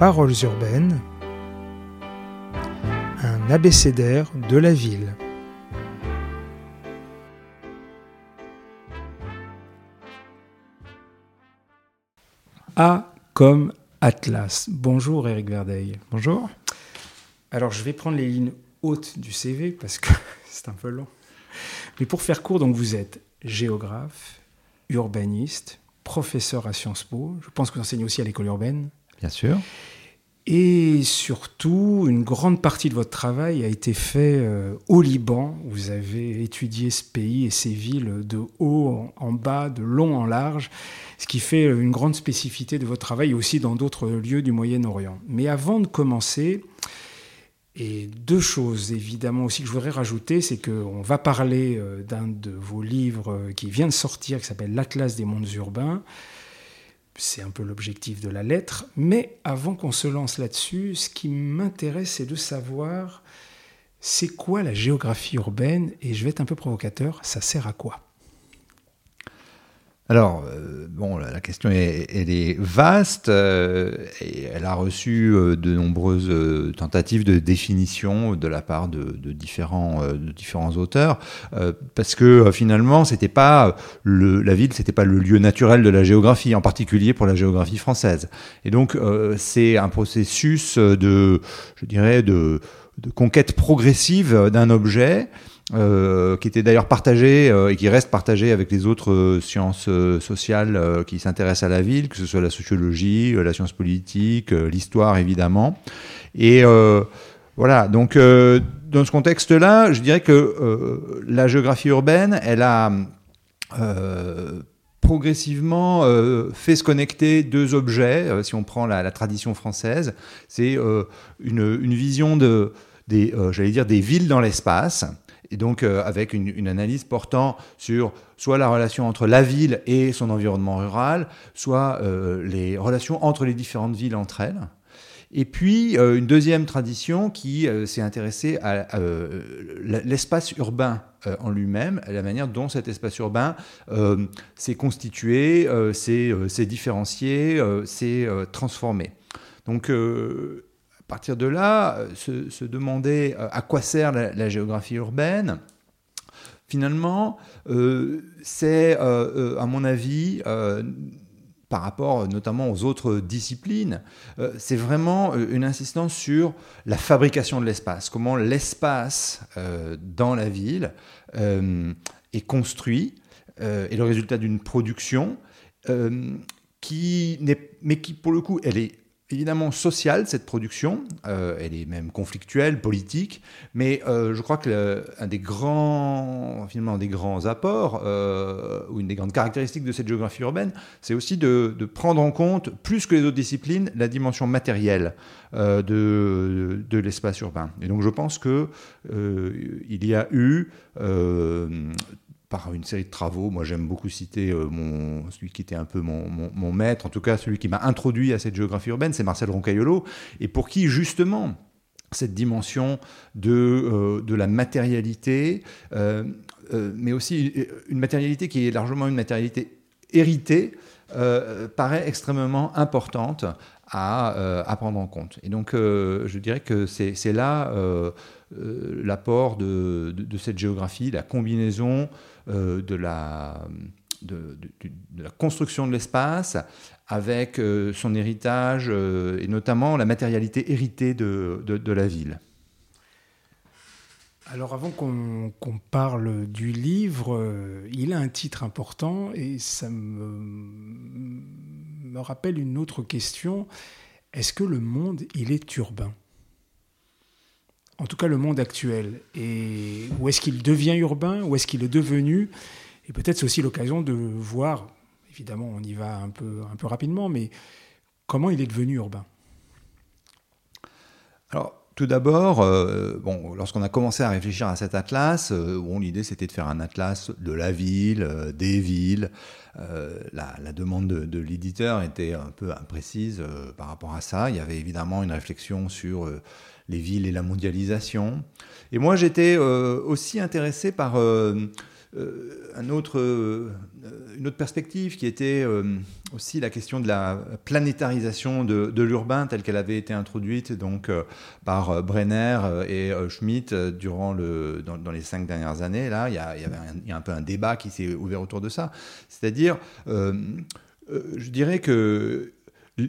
Paroles urbaines, un abécédaire de la ville. A comme Atlas. Bonjour Eric Verdeil. Bonjour. Alors je vais prendre les lignes hautes du CV parce que c'est un peu long. Mais pour faire court, donc vous êtes géographe, urbaniste, professeur à Sciences Po. Je pense que vous enseignez aussi à l'école urbaine. Bien sûr. Et surtout, une grande partie de votre travail a été fait euh, au Liban. Vous avez étudié ce pays et ses villes de haut en bas, de long en large, ce qui fait une grande spécificité de votre travail aussi dans d'autres lieux du Moyen-Orient. Mais avant de commencer, et deux choses évidemment aussi que je voudrais rajouter, c'est qu'on va parler euh, d'un de vos livres euh, qui vient de sortir, qui s'appelle L'Atlas des mondes urbains. C'est un peu l'objectif de la lettre. Mais avant qu'on se lance là-dessus, ce qui m'intéresse, c'est de savoir c'est quoi la géographie urbaine et je vais être un peu provocateur, ça sert à quoi? Alors, euh, bon, la, question est, elle est vaste euh, et elle a reçu euh, de nombreuses tentatives de définition de la part de, différents, de différents auteurs, parce que finalement, c'était pas le, la ville, c'était pas le lieu naturel de la géographie, en particulier pour la géographie française. Et donc, c'est un processus de, je dirais, de, de conquête progressive d'un objet euh, qui était d'ailleurs partagé euh, et qui reste partagé avec les autres euh, sciences sociales qui s'intéressent à la ville, que ce soit la sociologie, la science politique, l'histoire évidemment. Et voilà, donc dans ce contexte-là, je dirais que la géographie urbaine, elle a progressivement fait se connecter deux objets. si on prend la, tradition française, c'est une, vision de, j'allais dire, des villes dans l'espace et donc euh, avec une, analyse portant sur soit la relation entre la ville et son environnement rural, soit euh, les relations entre les différentes villes entre elles. Et puis euh, une deuxième tradition qui s'est intéressée à l'espace urbain en lui-même, la manière dont cet espace urbain s'est constitué, s'est différencié, s'est transformé. Donc à partir de là, euh, se, demander euh, à quoi sert la, géographie urbaine, finalement, euh, c'est, à mon avis, par rapport notamment aux autres disciplines, c'est vraiment une insistance sur la fabrication de l'espace, comment l'espace dans la ville est construit, et le résultat d'une production qui n'est, mais qui pour le coup, elle est évidemment sociale, cette production. Euh, elle est même conflictuelle, politique. Mais euh, je crois que un des grands, finalement, des grands apports, euh, ou une des grandes caractéristiques de cette géographie urbaine, c'est aussi de, prendre en compte, plus que les autres disciplines, la dimension matérielle de, de, l'espace urbain. Et donc je pense qu'il il y a eu par une série de travaux. Moi, j'aime beaucoup citer euh, mon, celui qui était un peu mon, maître, en tout cas celui qui m'a introduit à cette géographie urbaine, c'est Marcel Roncaiolo, et pour qui, justement, cette dimension de, euh, la matérialité, euh, mais aussi une matérialité qui est largement une matérialité héritée, paraît extrêmement importante à, prendre en compte. Et donc, je dirais que c'est là l'apport de, cette géographie, la combinaison de, la, de, la construction de l'espace avec euh, son héritage euh, et notamment la matérialité héritée de, la ville. Alors avant qu'on parle du livre, il a un titre important et ça me, me rappelle une autre question. Est-ce que le monde, il est urbain? En tout cas le monde actuel Et où est-ce qu'il devient urbain Où est-ce qu'il est devenu? Et peut-être c'est aussi l'occasion de voir, évidemment on y va un peu, un peu rapidement, mais comment il est devenu urbain? Alors, tout d'abord, euh, bon, lorsqu'on a commencé à réfléchir à cet atlas, euh, bon, l'idée c'était de faire un atlas de la ville, euh, des villes. La, la, demande de, de l'éditeur était un peu imprécise par rapport à ça. Il y avait évidemment une réflexion sur les villes et la mondialisation. Et moi, j'étais euh, aussi intéressé par euh, un autre, une autre perspective qui était aussi la question de la planétarisation de, l'urbain telle qu'elle avait été introduite donc, par Brenner et Schmitt durant le, dans, les cinq dernières années. Là, il y avait il y a un peu un débat qui s'est ouvert autour de ça. C'est-à-dire, je dirais que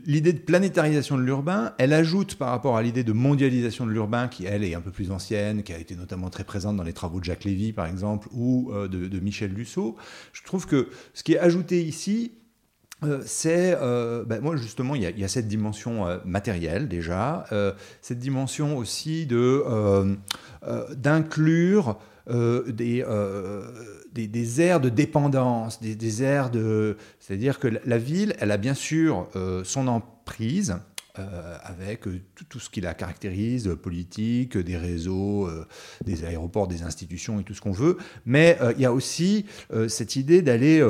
L'idée de planétarisation de l'urbain, elle ajoute par rapport à l'idée de mondialisation de l'urbain, qui elle est un peu plus ancienne, qui a été notamment très présente dans les travaux de Jacques Lévy par exemple, ou euh, de, Michel Lussault. Je trouve que ce qui est ajouté ici, euh, c'est, euh, ben moi justement, il y, a, cette dimension matérielle déjà, cette dimension aussi de d'inclure des des, des, aires de dépendance, des, des aires de... C'est-à-dire que la ville, elle a bien sûr euh, son emprise, euh, avec euh, tout, ce qui la caractérise, politique, des réseaux, des aéroports, des institutions et tout ce qu'on veut. Mais il y a aussi cette idée d'aller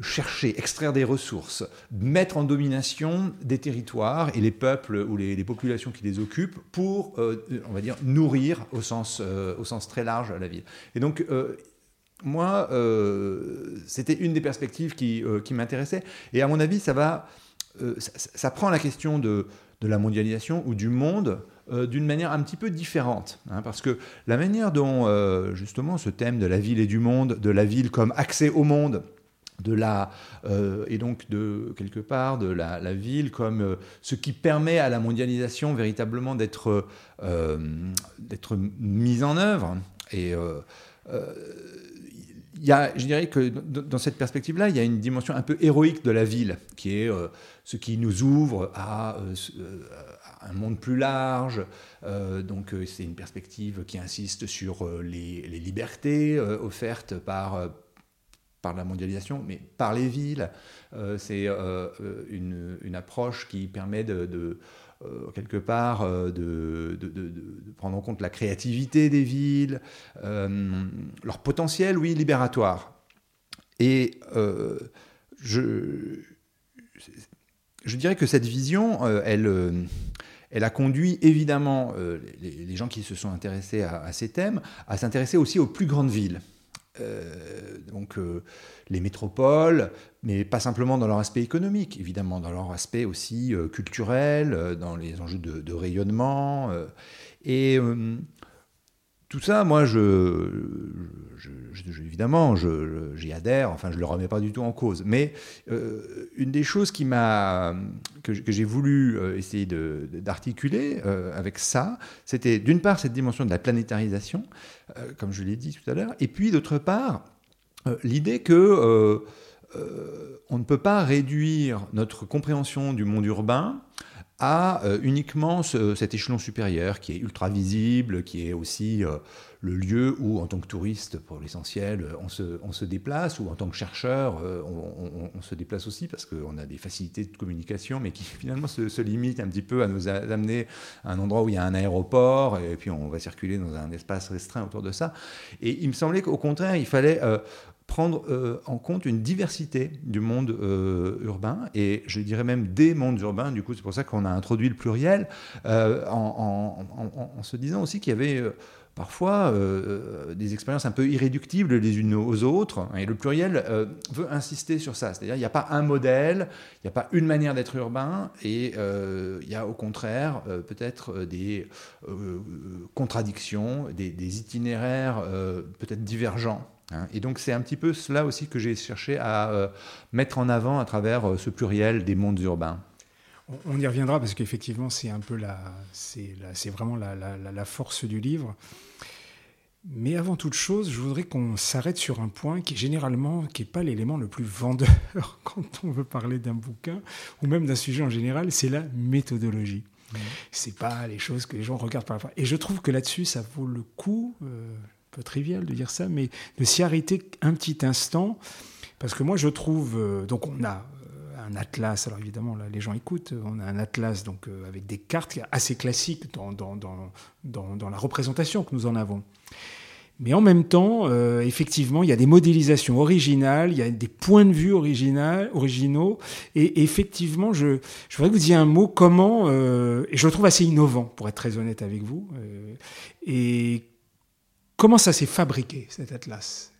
chercher, extraire des ressources, mettre en domination des territoires et les peuples ou les, populations qui les occupent pour, on va dire, nourrir au sens, très large la ville. Et donc, moi, euh, c'était une des perspectives euh, qui m'intéressait. Et à mon avis, ça, va, euh, ça, prend la question de, la mondialisation ou du monde d'une manière un petit peu différente. Hein, parce que la manière dont, justement, ce thème de la ville et du monde, de la ville comme accès au monde, de la, et donc de quelque part de la, la ville comme ce qui permet à la mondialisation véritablement d'être mise en œuvre. Et il y a, je dirais que dans cette perspective-là, il y a une dimension un peu héroïque de la ville, qui est euh, ce qui nous ouvre à, euh, euh, un monde plus large. donc c'est une perspective qui insiste sur les, libertés offertes par, par la mondialisation, mais par les villes. c'est une, une, approche qui permet de euh, quelque part euh, de, prendre en compte la créativité des villes, euh, leur potentiel, oui, libératoire. Et je, je dirais que cette vision, elle, elle a conduit évidemment les, gens qui se sont intéressés à ces thèmes à s'intéresser aussi aux plus grandes villes. Euh, donc euh, les métropoles, mais pas simplement dans leur aspect économique, évidemment, dans leur aspect aussi euh, culturel, dans les enjeux de, rayonnement. et tout ça, moi, je, évidemment, j'y adhère. Enfin, je le remets pas du tout en cause. Mais une des choses qui m'a que, j'ai voulu essayer d'articuler avec ça, c'était d'une part cette dimension de la planétarisation, euh, comme je l'ai dit tout à l'heure. Et puis, d'autre part, euh, l'idée que euh, on ne peut pas réduire notre compréhension du monde urbain à uniquement cet échelon supérieur qui est ultra visible, qui est aussi le lieu où, en tant que touriste, pour l'essentiel, on se, se, déplace, ou en tant que chercheur, euh, on, se déplace aussi parce qu'on a des facilités de communication, mais qui finalement se, limitent un petit peu à nous amener à un endroit où il y a un aéroport, et puis on va circuler dans un espace restreint autour de ça. Et il me semblait qu'au contraire, il fallait euh, prendre euh, en compte une diversité du monde urbain, et je dirais même des mondes urbains, du coup c'est pour ça qu'on a introduit le pluriel, en, en, se disant aussi qu'il y avait parfois euh, euh, des expériences un peu irréductibles les unes aux autres. Et le pluriel euh, veut insister sur ça. C'est-à-dire il n'y a pas un modèle, il n'y a pas une manière d'être urbain, et il y a au contraire peut-être des contradictions, des, itinéraires peut-être divergents. Hein. Et donc c'est un petit peu cela aussi que j'ai cherché à mettre en avant à travers ce pluriel des mondes urbains. On y reviendra parce qu'effectivement, c'est un peu la, c'est vraiment la, force du livre. Mais avant toute chose, je voudrais qu'on s'arrête sur un point qui généralement qui n'est pas l'élément le plus vendeur quand on veut parler d'un bouquin ou même d'un sujet en général, c'est la méthodologie. Ce mmh. C'est pas les choses que les gens regardent par la Et je trouve que là-dessus, ça vaut le coup, euh, peu trivial de dire ça, mais de s'y arrêter un petit instant. Parce que moi, je trouve. Euh, donc, on a un atlas. Alors évidemment, là, les gens écoutent. On a un atlas donc euh, avec des cartes assez classiques dans, dans, dans, dans, la représentation que nous en avons. Mais en même temps, euh, effectivement, il y a des modélisations originales, il y a des points de vue originaux. Et, effectivement, je, je voudrais que vous disiez un mot comment, euh, et je le trouve assez innovant, pour être très honnête avec vous. et comment ça s'est fabriqué, cet atlas?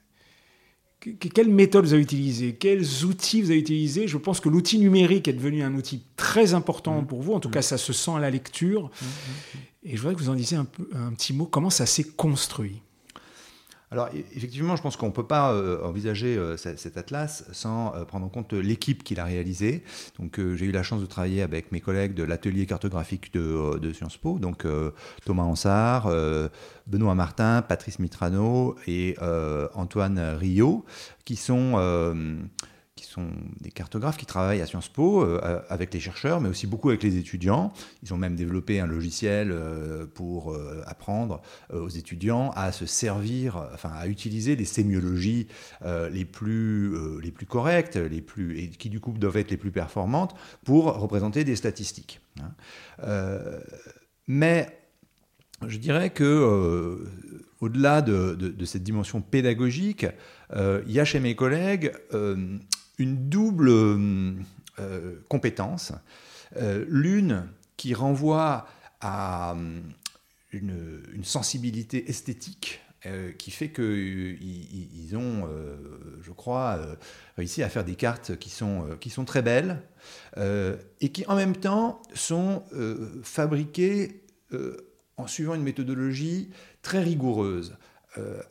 Quelle méthode vous avez utilisée? Quels outils vous avez utilisés? Je pense que l'outil numérique est devenu un outil très important mmh. pour vous. En tout mmh. cas, ça se sent à la lecture. Mmh, Et je voudrais que vous en disiez un, un petit mot. Comment ça s'est construit? Alors effectivement, je pense qu'on ne peut pas euh, envisager euh, cet atlas sans euh, prendre en compte l'équipe qui l'a réalisé. Donc j'ai eu la chance de travailler avec mes collègues de l'atelier cartographique de, Sciences Po, donc Thomas Ansart, Benoît Martin, Patrice Mitrano et Antoine Rio, qui sont qui sont des cartographes qui travaillent à Sciences Po euh, avec les chercheurs, mais aussi beaucoup avec les étudiants. Ils ont même développé un logiciel euh, pour euh, apprendre aux étudiants à se servir, enfin à utiliser les sémiologies les plus les plus correctes, les plus et qui du coup doivent être les plus performantes pour représenter des statistiques. Hein. mais je dirais que au-delà de, de, cette dimension pédagogique, il y a chez mes collègues une double euh, compétence. Euh, l'une qui renvoie à euh, une, sensibilité esthétique qui fait qu'ils ils ont, je crois, réussi à faire des cartes qui sont, qui sont très belles et qui en même temps sont fabriquées en suivant une méthodologie très rigoureuse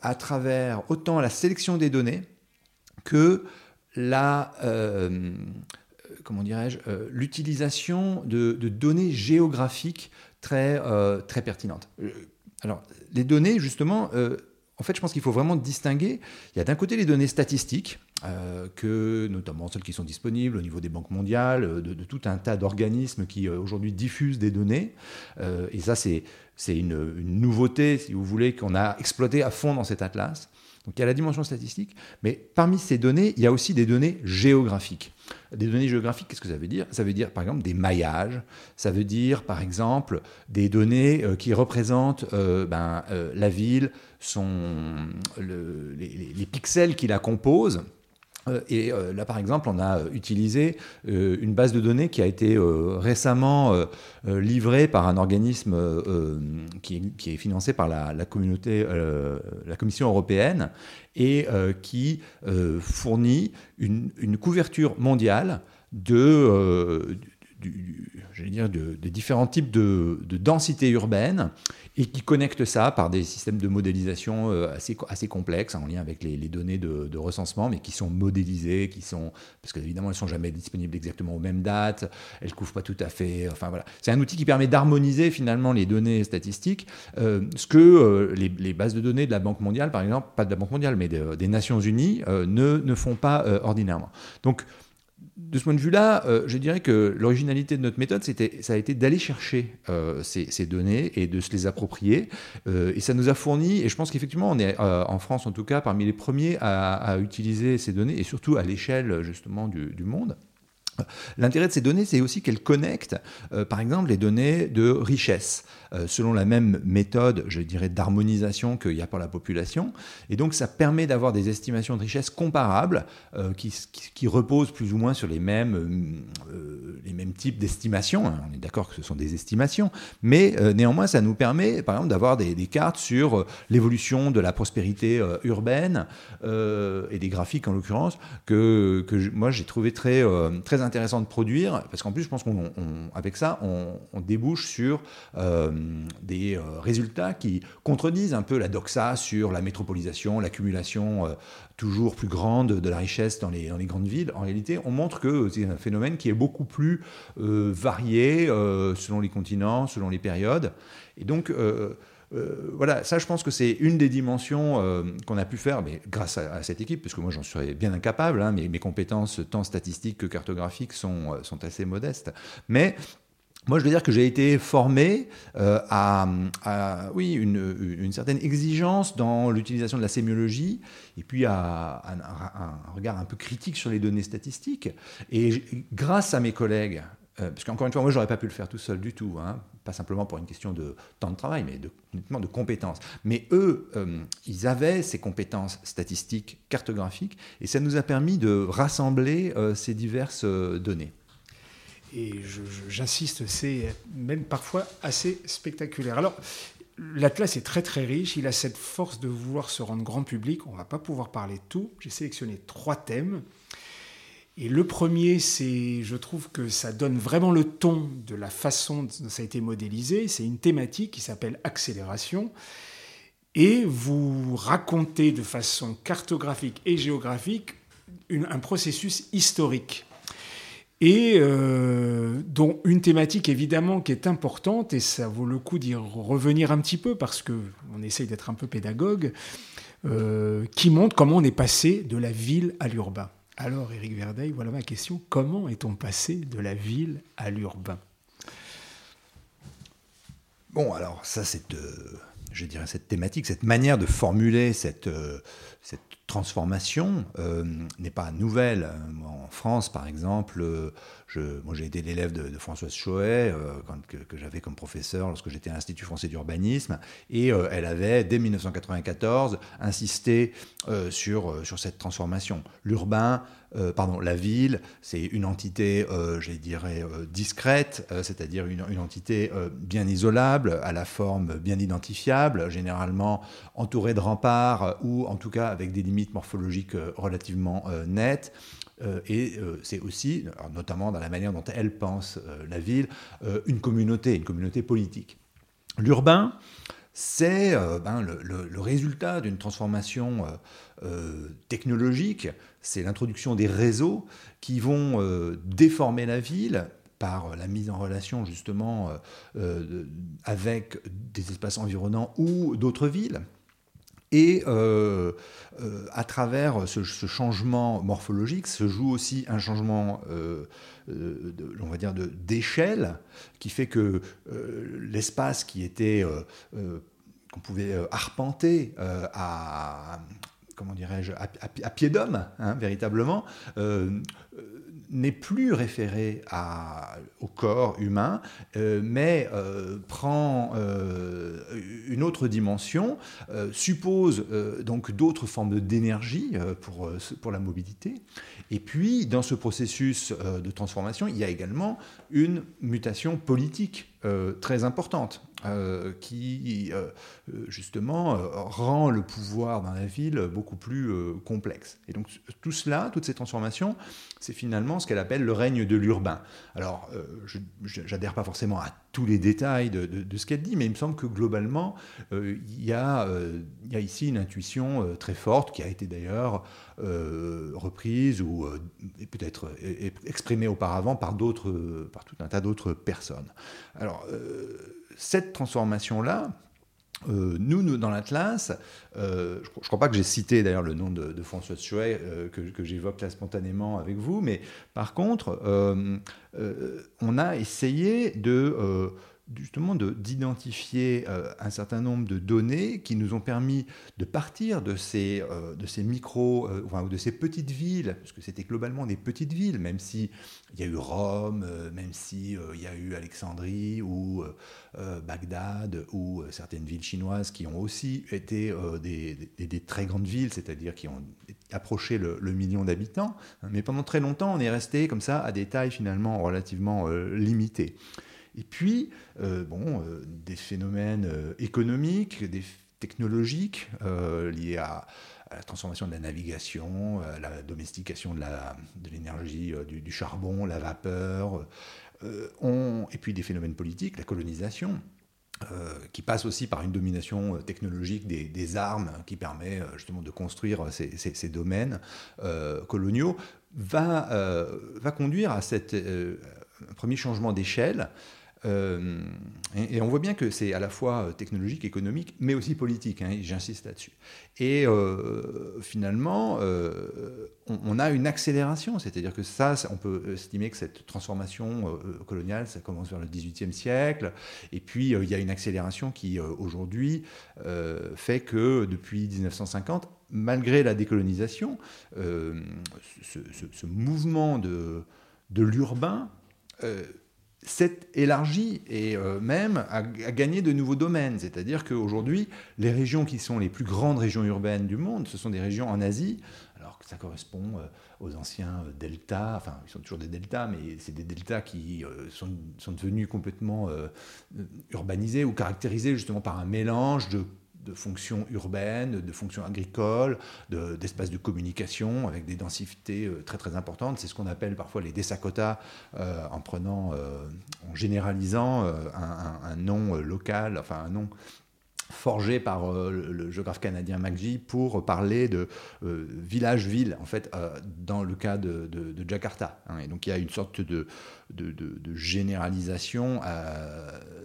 à travers autant la sélection des données que la, euh, comment dirais-je, euh, l'utilisation de, données géographiques très, euh, très pertinentes. Alors, les données, justement, en fait, je pense qu'il faut vraiment distinguer. Il y a d'un côté les données statistiques, que notamment celles qui sont disponibles au niveau des banques mondiales, de, tout un tas d'organismes qui aujourd'hui diffusent des données. et ça, c'est une, une, nouveauté, si vous voulez, qu'on a exploité à fond dans cet atlas. Donc il y a la dimension statistique, mais parmi ces données, il y a aussi des données géographiques. Des données géographiques, qu'est-ce que ça veut dire? Ça veut dire par exemple des maillages, ça veut dire par exemple des données euh, qui représentent euh, ben, euh, la ville, les, pixels qui la composent. Euh, et euh, là, par exemple, on a utilisé euh, une base de données qui a été récemment livrée par un organisme qui est, financé par la, communauté, la Commission européenne et qui fournit une, couverture mondiale de, de, différents types de, de densité urbaine et qui connecte ça par des systèmes de modélisation euh, assez, assez complexes en lien avec les, données de, recensement, mais qui sont modélisées, qui sont parce qu'évidemment elles sont jamais disponibles exactement aux mêmes dates, elles couvrent pas tout à fait. Enfin voilà, c'est un outil qui permet d'harmoniser finalement les données statistiques, euh, ce que euh, les, bases de données de la Banque mondiale, par exemple, pas de la Banque mondiale, mais des Nations Unies, ne, ne font pas ordinairement. Donc de ce point de vue-là, euh, je dirais que l'originalité de notre méthode, ça a été d'aller chercher euh, ces, données et de se les approprier. Euh, et ça nous a fourni, et je pense qu'effectivement, on est en France en tout cas parmi les premiers à, utiliser ces données, et surtout à l'échelle justement du monde. L'intérêt de ces données, c'est aussi qu'elles connectent, par exemple, les données de richesse, selon la même méthode, je dirais, d'harmonisation qu'il y a pour la population. Et donc, ça permet d'avoir des estimations de richesse comparables, euh, qui, reposent plus ou moins sur les mêmes, les mêmes types d'estimations. Hein. On est d'accord que ce sont des estimations, mais néanmoins, ça nous permet, par exemple, d'avoir des, cartes sur l'évolution de la prospérité urbaine et des graphiques, en l'occurrence, que, que moi, j'ai trouvé très, très intéressant de produire, parce qu'en plus, je pense qu'avec ça, on, débouche sur euh, des euh, résultats qui contredisent un peu la doxa sur la métropolisation, l'accumulation euh, toujours plus grande de la richesse dans les, grandes villes. En réalité, on montre que c'est un phénomène qui est beaucoup plus varié selon les continents, selon les périodes. Et donc, euh, voilà, ça je pense que c'est une des dimensions euh, qu'on a pu faire, mais grâce à, cette équipe, parce que moi j'en serais bien incapable, hein, mes, compétences tant statistiques que cartographiques sont, euh, sont assez modestes. Mais moi, je veux dire que j'ai été formé à, oui, une, certaine exigence dans l'utilisation de la sémiologie et puis à, un, regard un peu critique sur les données statistiques. Et grâce à mes collègues, parce qu'encore une fois, moi, j'aurais pas pu le faire tout seul du tout. Hein, pas simplement pour une question de temps de travail, mais de, de compétences. Mais eux, euh, ils avaient ces compétences statistiques, cartographiques, et ça nous a permis de rassembler euh, ces diverses euh, données. Et j'insiste, c'est même parfois assez spectaculaire. Alors, l'Atlas est très très riche, il a cette force de vouloir se rendre grand public, on ne va pas pouvoir parler de tout, j'ai sélectionné trois thèmes. Et le premier, c'est, je trouve que ça donne vraiment le ton de la façon dont ça a été modélisé, c'est une thématique qui s'appelle accélération, et vous racontez de façon cartographique et géographique un processus historique et euh, dont une thématique évidemment qui est importante, et ça vaut le coup d'y revenir un petit peu parce que on essaye d'être un peu pédagogue, euh, qui montre comment on est passé de la ville à l'urbain. Alors, Éric Verdeil, voilà ma question. Comment est-on passé de la ville à l'urbain? Bon, alors ça, c'est, euh, je dirais, cette thématique, cette manière de formuler cette, cette transformation n'est pas nouvelle. France, par exemple, euh, moi j'ai été l'élève de, Françoise Choet, euh, que, j'avais comme professeur lorsque j'étais à l'Institut français d'urbanisme, et elle avait, dès 1994, insisté sur, sur cette transformation. L'urbain, pardon, la ville, c'est une entité, je dirais, discrète, c'est-à-dire une, entité bien isolable, à la forme bien identifiable, généralement entourée de remparts ou en tout cas avec des limites morphologiques euh, relativement euh, nettes. Euh, et c'est aussi, notamment dans la manière dont elle pense la ville, une communauté, une communauté politique. L'urbain, c'est ben, le, résultat d'une transformation technologique, c'est l'introduction des réseaux qui vont déformer la ville par la mise en relation justement avec des espaces environnants ou d'autres villes. Et euh, euh, à travers ce, changement morphologique se joue aussi un changement, euh, on va dire, d'échelle, qui fait que l'espace qui était qu'on pouvait arpenter à comment dirais-je, à, pied d'homme, hein, véritablement, n'est plus référé au corps humain, euh, mais euh, prend euh, une autre dimension, suppose donc d'autres formes d'énergie pour, pour la mobilité. Et puis, dans ce processus de transformation, il y a également une mutation politique très importante. Euh, qui euh, justement euh, rend le pouvoir dans la ville beaucoup plus complexe. Et donc tout cela, toutes ces transformations, c'est finalement ce qu'elle appelle le règne de l'urbain. Alors, je n'adhère pas forcément à tous les détails de, de, ce qu'elle dit, mais il me semble que globalement, il y, a, il, y a, ici une intuition très forte qui a été d'ailleurs reprise ou peut-être exprimée auparavant par, d'autres, tout un tas d'autres personnes. Alors, cette transformation-là, euh, nous, nous, dans l'Atlas, euh, je ne crois pas que j'ai cité d'ailleurs le nom de, François Chouet euh, que j'évoque là spontanément avec vous, mais par contre, on a essayé de justement d'identifier euh, un certain nombre de données qui nous ont permis de partir de ces, euh, de ces micros, euh, ou de ces petites villes, parce que c'était globalement des petites villes, même si il y a eu Rome, même si il y a eu Alexandrie ou Bagdad ou certaines villes chinoises qui ont aussi été des, des, très grandes villes, c'est-à-dire qui ont approché le, le million d'habitants. Mais pendant très longtemps, on est resté comme ça à des tailles finalement relativement limitées. Et puis, euh, bon, euh, des phénomènes euh, économiques, des technologiques liés à, la transformation de la navigation, à la domestication de l'énergie, du, charbon, la vapeur, et puis des phénomènes politiques, la colonisation. qui passe aussi par une domination technologique des, armes qui permet justement de construire ces, domaines coloniaux, va, conduire à cet premier changement d'échelle euh, et, on voit bien que c'est à la fois euh, technologique, économique, mais aussi politique, hein, j'insiste là-dessus. Et euh, finalement, on, a une accélération, c'est-à-dire que ça, on peut estimer que cette transformation coloniale, ça commence vers le XVIIIe siècle, et puis il y a une accélération qui, aujourd'hui, fait que depuis 1950, malgré la décolonisation, ce, mouvement de, de l'urbain s'est élargi et même a, gagné de nouveaux domaines. C'est-à-dire qu'aujourd'hui, les régions qui sont les plus grandes régions urbaines du monde, ce sont des régions en Asie, alors que ça correspond aux anciens deltas, enfin ils sont toujours des deltas, mais c'est des deltas qui sont, sont, devenus complètement urbanisés ou caractérisés justement par un mélange de de fonctions urbaines, de fonctions agricoles, d'espaces de, communication avec des densités euh, très très importantes. C'est ce qu'on appelle parfois les Desakota euh, en prenant, euh, en généralisant un, nom local, enfin un nom forgé par euh, le, géographe canadien McGee pour parler de euh, village-ville, en fait, euh, dans le cas de, Jakarta. Hein. Et donc il y a une sorte de, de, généralisation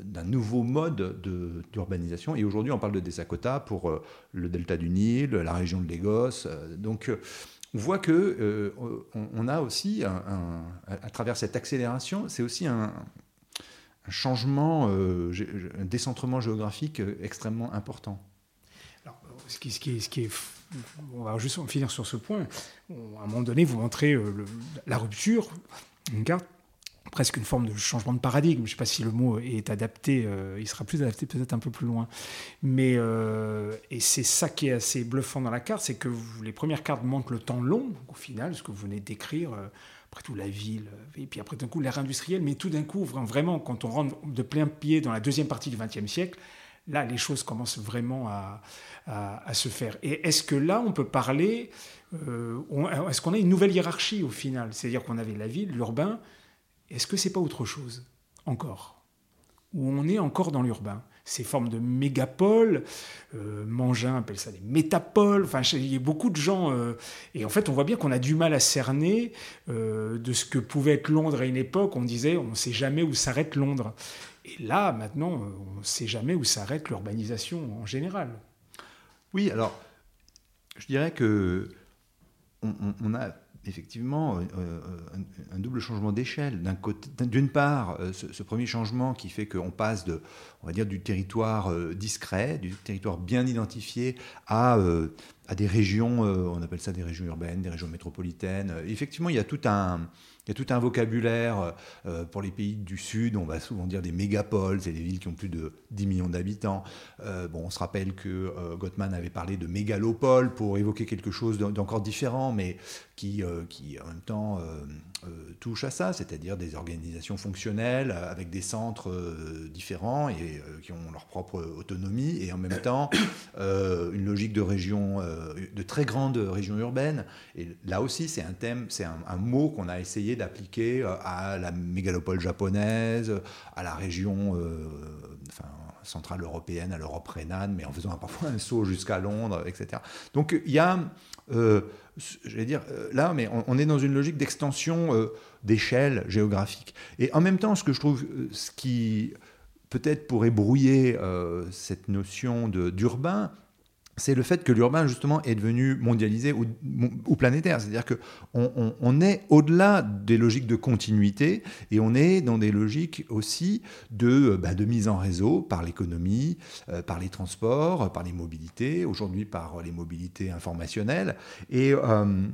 d'un nouveau mode d'urbanisation. Et aujourd'hui, on parle de Desakota pour le delta du Nil, la région de Lagos. donc on voit que on, a aussi, à travers cette accélération, c'est aussi un, un changement, euh, un décentrement géographique euh, extrêmement important. Alors, ce, qui, ce, qui ce qui on va juste finir sur ce point. À un moment donné, vous montrez euh, la rupture, une carte, presque une forme de changement de paradigme. Je ne sais pas si le mot est adapté, il sera plus adapté peut-être un peu plus loin. Mais, et c'est ça qui est assez bluffant dans la carte, c'est que les premières cartes montrent le temps long, au final, ce que vous venez décrire après tout la ville, et puis après d'un coup l'ère industrielle, mais tout d'un coup, vraiment, quand on rentre de plein pied dans la deuxième partie du XXe siècle, là, les choses commencent vraiment à, se faire. Et est-ce que là, on peut parler, euh, est-ce qu'on a une nouvelle hiérarchie au final? C'est-à-dire qu'on avait la ville, l'urbain, est-ce que c'est pas autre chose encore? Ou on est encore dans l'urbain? Ces formes de mégapoles. Euh, Mangin appelle ça des métapoles. Enfin, il y a beaucoup de gens. Euh, et en fait, on voit bien qu'on a du mal à cerner euh, de ce que pouvait être Londres à une époque. On disait, on ne sait jamais où s'arrête Londres. Et là, maintenant, on ne sait jamais où s'arrête l'urbanisation en général. Oui, alors, je dirais que on a effectivement euh, euh, un, double changement d'échelle. D'une part, euh, ce, premier changement qui fait qu'on passe de, on va dire, du territoire discret, du territoire bien identifié, à, à des régions, on appelle ça des régions urbaines, des régions métropolitaines. Effectivement, il y a tout un, il y a tout un vocabulaire pour les pays du Sud, on va souvent dire des mégapoles, c'est des villes qui ont plus de 10 millions d'habitants. bon, on se rappelle que Gottman avait parlé de mégalopole pour évoquer quelque chose d'encore différent, mais qui, qui en même temps euh, touche à ça, c'est-à-dire des organisations fonctionnelles avec des centres euh, différents et euh, qui ont leur propre autonomie et en même temps une logique de région, de très grandes régions urbaines. Et là aussi, c'est un thème, c'est un, mot qu'on a essayé d'appliquer à la mégalopole japonaise, à la région centrale européenne, à l'Europe rhénane, mais en faisant parfois un saut jusqu'à Londres, etc. Donc il y a j'allais dire, euh, là, mais on, est dans une logique d'extension euh, d'échelle géographique. Et en même temps, ce que je trouve, euh, ce qui peut-être pourrait brouiller cette notion d'urbain, c'est le fait que l'urbain, justement, est devenu mondialisé ou, planétaire. C'est-à-dire qu'on on, est au-delà des logiques de continuité et on est dans des logiques aussi de, bah, de mise en réseau par l'économie, euh, par les transports, par les mobilités, aujourd'hui par les mobilités informationnelles. Et. Euh,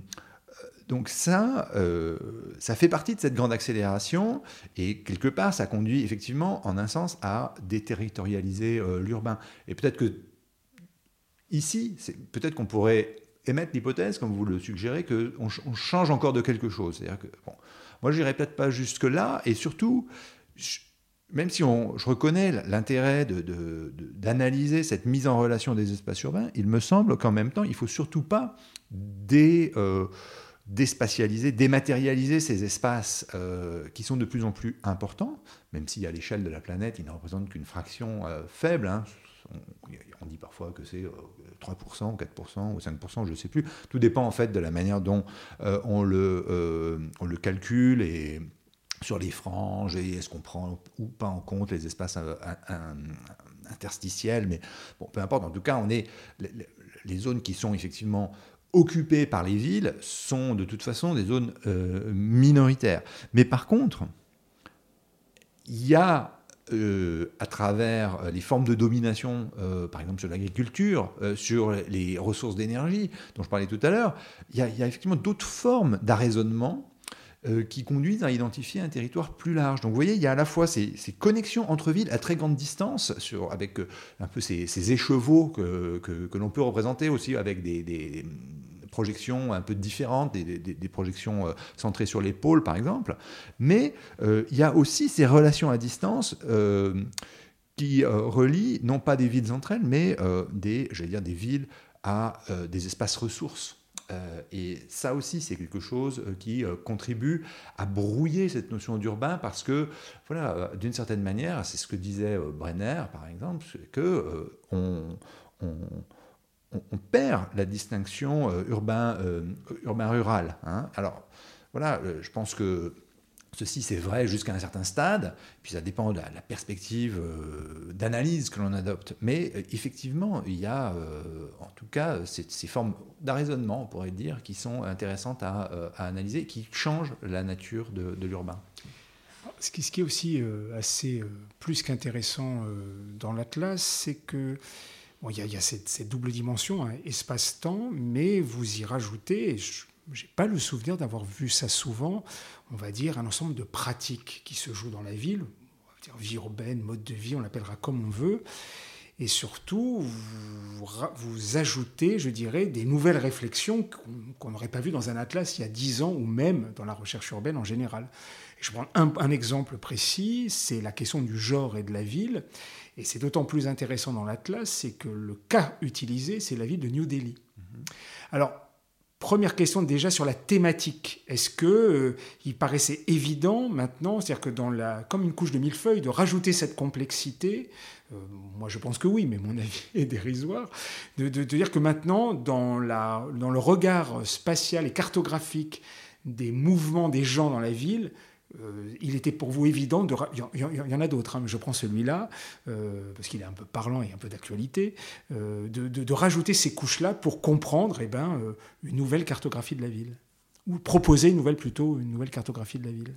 donc ça, euh, ça fait partie de cette grande accélération et quelque part, ça conduit effectivement, en un sens, à déterritorialiser l'urbain. Et peut-être que Ici, peut-être qu'on pourrait émettre l'hypothèse, comme vous le suggérez, qu'on on change encore de quelque chose. C'est-à-dire que, bon, moi, je n'irai peut-être pas jusque-là, et surtout, même si on, je reconnais l'intérêt d'analyser cette mise en relation des espaces urbains, il me semble qu'en même temps, il ne faut surtout pas dé, euh, déspatialiser, dématérialiser ces espaces euh, qui sont de plus en plus importants, même si à l'échelle de la planète, ils ne représentent qu'une fraction euh, faible, hein, on, dit parfois que c'est 3%, 4% ou 5%, je ne sais plus. Tout dépend en fait de la manière dont euh, on, le, euh, on le calcule et sur les franges et est-ce qu'on prend ou pas en compte les espaces euh, interstitiels. Mais bon, peu importe. En tout cas, on est les zones qui sont effectivement occupées par les villes sont de toute façon des zones minoritaires. Mais par contre, il y a euh, à travers euh, les formes de domination, euh, par exemple sur l'agriculture, sur les ressources d'énergie dont je parlais tout à l'heure, il y, a effectivement d'autres formes d'arraisonnement qui conduisent à identifier un territoire plus large. Donc vous voyez, il y a à la fois ces, connexions entre villes à très grande distance, avec un peu ces, écheveaux que, que, l'on peut représenter aussi avec des, projections un peu différentes, des, projections euh, centrées sur pôles par exemple. Mais il y a aussi ces relations à distance qui relient non pas des villes entre elles, mais des, dire, des villes à des espaces ressources. Euh, et ça aussi, c'est quelque chose euh, qui euh, contribue à brouiller cette notion d'urbain parce que, voilà, d'une certaine manière, c'est ce que disait Brenner, par exemple, que perd la distinction urbain-rural. Hein. Alors, voilà, je pense que Ceci, c'est vrai jusqu'à un certain stade, puis ça dépend de la, perspective euh, d'analyse que l'on adopte. Mais euh, effectivement, il y a euh, en tout cas ces, formes d'arraisonnement, on pourrait dire, qui sont intéressantes à, analyser, qui changent la nature de, l'urbain. Ce qui, ce qui, est aussi assez plus qu'intéressant dans l'Atlas, c'est que il y a, cette, double dimension, hein, espace-temps, mais vous y rajoutez, je n'ai pas le souvenir d'avoir vu ça souvent, on va dire un ensemble de pratiques qui se jouent dans la ville, on va dire vie urbaine, mode de vie, on l'appellera comme on veut, et surtout vous, ajoutez, je dirais, des nouvelles réflexions qu'on n'aurait pas vues dans un atlas il y a dix ans ou même dans la recherche urbaine en général. je prends un, exemple précis, c'est la question du genre et de la ville, et c'est d'autant plus intéressant dans l'atlas, c'est que le cas utilisé, c'est la ville de New Delhi. Mm-hmm. Alors, Première question déjà sur la thématique. Est-ce que euh, il paraissait évident maintenant, c'est-à-dire que dans la, comme une couche de millefeuille, de rajouter cette complexité euh, Moi, je pense que oui, mais mon avis est dérisoire. De, de, dire que maintenant, dans, la, dans le regard spatial et cartographique des mouvements des gens dans la ville, euh, il était pour vous évident de. Il y, en a d'autres, hein, mais je prends celui-là, euh, parce qu'il est un peu parlant et un peu d'actualité, euh, de, rajouter ces couches-là pour comprendre eh ben, une nouvelle cartographie de la ville. Ou proposer une nouvelle, plutôt, une nouvelle cartographie de la ville.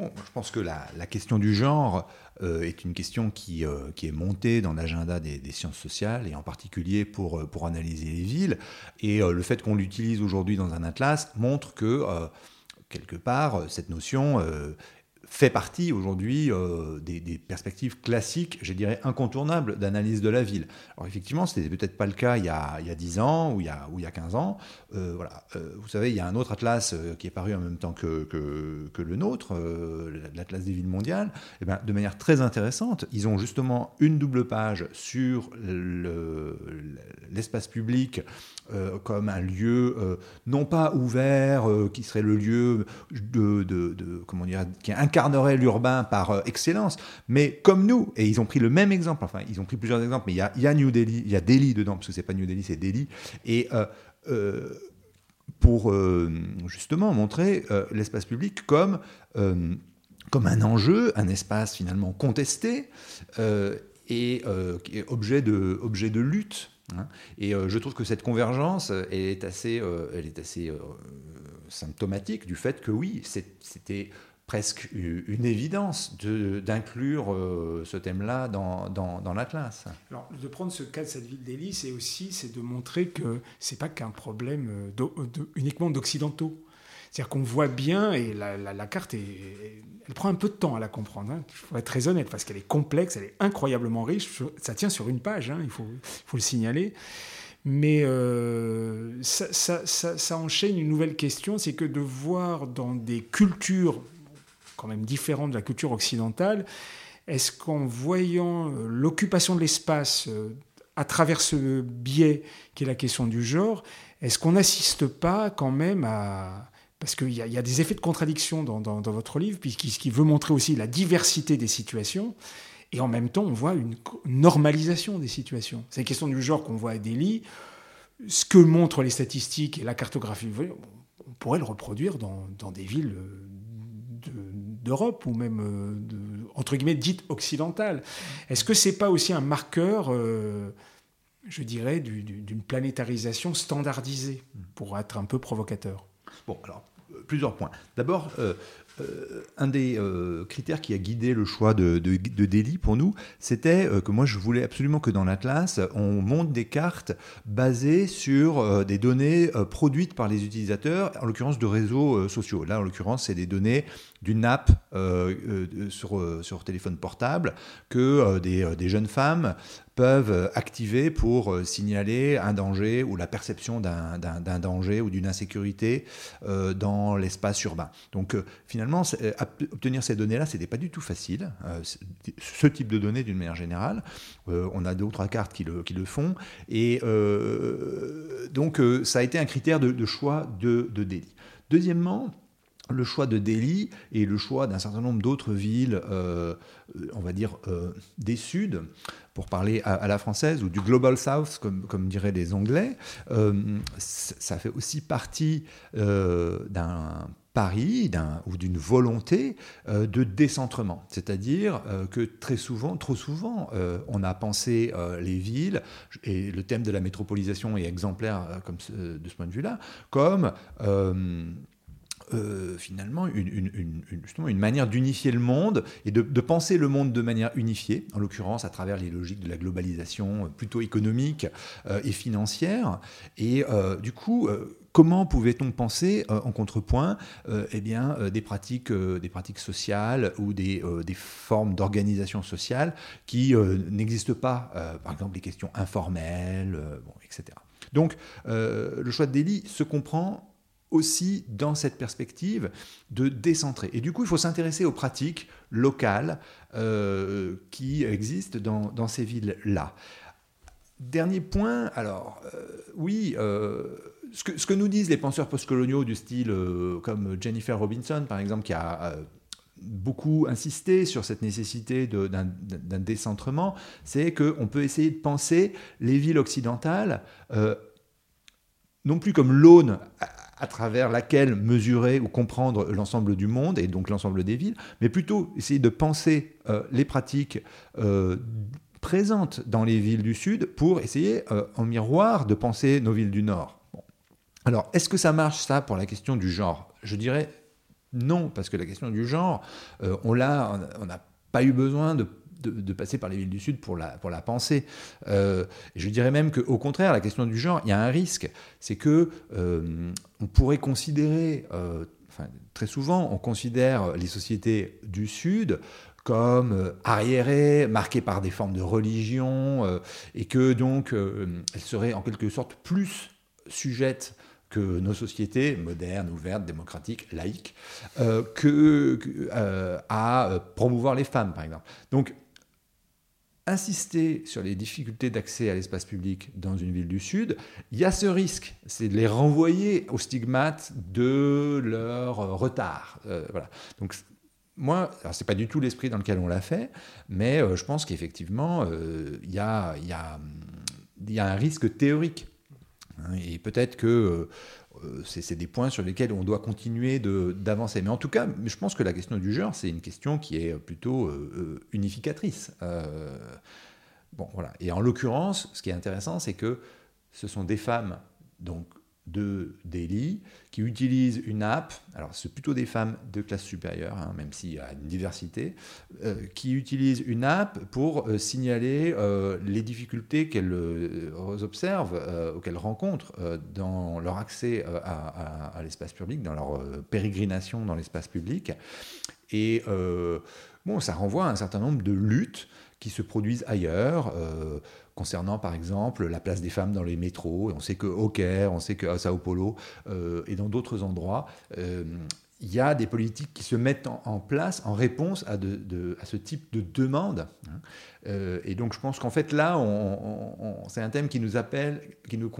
je pense que la, question du genre est une question qui, qui est montée dans l'agenda des, sciences sociales, et en particulier pour, pour analyser les villes. Et le fait qu'on l'utilise aujourd'hui dans un atlas montre que quelque part, euh, cette notion euh, fait partie aujourd'hui euh, des, perspectives classiques, je dirais incontournables d'analyse de la ville. Alors effectivement, ce n'était peut-être pas le cas il y, a, il y a 10 ans ou il y a, ou il y a 15 ans. voilà. vous savez, il y a un autre atlas qui est paru en même temps que, que, le nôtre, l'atlas des villes mondiales. Et eh bien, de manière très intéressante, ils ont justement une double page sur l'espace public euh, comme un lieu euh, non pas ouvert, euh, qui serait le lieu de, de, comment dire, qui incarnerait l'urbain par excellence, mais comme nous. Et ils ont pris le même exemple. Enfin, ils ont pris plusieurs exemples, mais il y a, y a New Delhi, il y a Delhi dedans, parce que c'est pas New Delhi, c'est Delhi. Et pour justement montrer l'espace public comme comme un enjeu, un espace finalement contesté et objet de, objet de lutte. Hein. Et euh, je trouve que cette convergence, est assez, euh, elle est assez euh, symptomatique du fait que oui, c'était presque une évidence d'inclure ce thème-là dans, dans, l'Atlas. Alors, de prendre ce cas de cette ville d'Élie, c'est aussi de montrer que c'est pas qu'un problème uniquement d'occidentaux. C'est-à-dire qu'on voit bien, et la, carte, elle prend un peu de temps à la comprendre. Hein. Il faut être très honnête, parce qu'elle est complexe, elle est incroyablement riche. Ça tient sur une page, hein, il, faut, faut, le signaler. Mais euh, ça, ça, enchaîne une nouvelle question, c'est que de voir dans des cultures quand même différentes de la culture occidentale, est-ce qu'en voyant euh, l'occupation de l'espace euh, à travers ce biais qui est la question du genre, est-ce qu'on n'assiste pas quand même à, parce qu'il y, a des effets de contradiction dans, votre livre, puisqu'il veut montrer aussi la diversité des situations, et en même temps, on voit une normalisation des situations. C'est la question du genre qu'on voit à Delhi. Ce que montrent les statistiques et la cartographie, on pourrait le reproduire dans, des villes d'Europe ou même euh, entre guillemets dites occidentales. Est-ce que c'est pas aussi un marqueur, euh, je dirais, d'une planétarisation standardisée, pour être un peu provocateur? Bon, alors plusieurs points. D'abord, euh, euh, un des euh, critères qui a guidé le choix de, de, Delhi pour nous, c'était que moi je voulais absolument que dans l'Atlas, on monte des cartes basées sur des données produites par les utilisateurs, en l'occurrence de réseaux sociaux. Là, en l'occurrence, c'est des données d'une app sur, téléphone portable que des, jeunes femmes peuvent activer pour signaler un danger ou la perception d'un danger ou d'une insécurité dans l'espace urbain. Donc finalement, euh, obtenir ces données-là, ce n'était pas du tout facile. Euh, ce type de données, d'une manière générale, euh, on a deux ou trois cartes qui le, qui le font. Et donc, ça a été un critère de, choix de, de Delhi. Deuxièmement, le choix de Delhi et le choix d'un certain nombre d'autres villes, on va dire, des Suds, pour parler à, la française, ou du Global South, comme, diraient les Anglais, ça fait aussi partie d'un pari ou d'une volonté euh, de décentrement. C'est-à-dire euh, que très souvent, trop souvent, euh, on a pensé les villes, et le thème de la métropolisation est exemplaire comme de ce point de vue-là, comme finalement une, justement une manière d'unifier le monde et de, penser le monde de manière unifiée, en l'occurrence à travers les logiques de la globalisation plutôt économique et financière. Et du coup, Comment pouvait-on penser euh, en contrepoint euh, eh bien, euh, des, pratiques, des pratiques sociales ou des, des formes d'organisation sociale qui n'existent pas, par exemple les questions informelles, bon, etc. Donc le choix de Delhi se comprend aussi dans cette perspective de décentrer. Et du coup, il faut s'intéresser aux pratiques locales qui existent dans, dans ces villes-là. Dernier point, alors oui, ce que, nous disent les penseurs postcoloniaux du style euh, comme Jennifer Robinson, par exemple, qui a euh, beaucoup insisté sur cette nécessité d'un décentrement, c'est qu'on peut essayer de penser les villes occidentales euh, non plus comme l'aune à, travers laquelle mesurer ou comprendre l'ensemble du monde et donc l'ensemble des villes, mais plutôt essayer de penser les pratiques présentes dans les villes du Sud pour essayer en miroir de penser nos villes du Nord. Alors, est-ce que ça marche ça pour la question du genre? Je dirais non, parce que la question du genre, euh, on l'a, on n'a pas eu besoin de, passer par les villes du Sud pour la, pour la penser. Euh, je dirais même qu'au contraire, la question du genre, il y a un risque, c'est que euh, on pourrait considérer, enfin, très souvent, on considère les sociétés du Sud comme arriérées, marquées par des formes de religion, et que donc elles seraient en quelque sorte plus sujettes que nos sociétés modernes, ouvertes, démocratiques, laïques, euh, que, euh, à promouvoir les femmes, par exemple. Donc, insister sur les difficultés d'accès à l'espace public dans une ville du Sud, il y a ce risque, c'est de les renvoyer au stigmate de leur retard. Euh, voilà. Donc, moi, c'est pas du tout l'esprit dans lequel on l'a fait, mais je pense qu'effectivement, il y, a, y, a, y a un risque théorique Hein, et peut-être que euh, c'est des points sur lesquels on doit continuer d'avancer. Mais en tout cas, je pense que la question du genre, c'est une question qui est plutôt euh, euh, unificatrice. Et en l'occurrence, ce qui est intéressant, c'est que ce sont des femmes donc de Delhi qui utilisent une app, alors c'est plutôt des femmes de classe supérieure, hein, même s'il y a une diversité, euh, qui utilisent une app pour euh, signaler euh, les difficultés qu'elles observent ou qu'elles rencontrent dans leur accès à, l'espace public, dans leur pérégrination dans l'espace public. Et bon, ça renvoie à un certain nombre de luttes qui se produisent ailleurs concernant par exemple la place des femmes dans les métros. On sait qu'au Caire, on sait qu'à Sao Paulo euh, et dans d'autres endroits, euh, il y a des politiques qui se mettent en, place en réponse à, ce type de demande. Hein. Euh, et donc je pense qu'en fait là, c'est un thème qui nous appelle, qui nous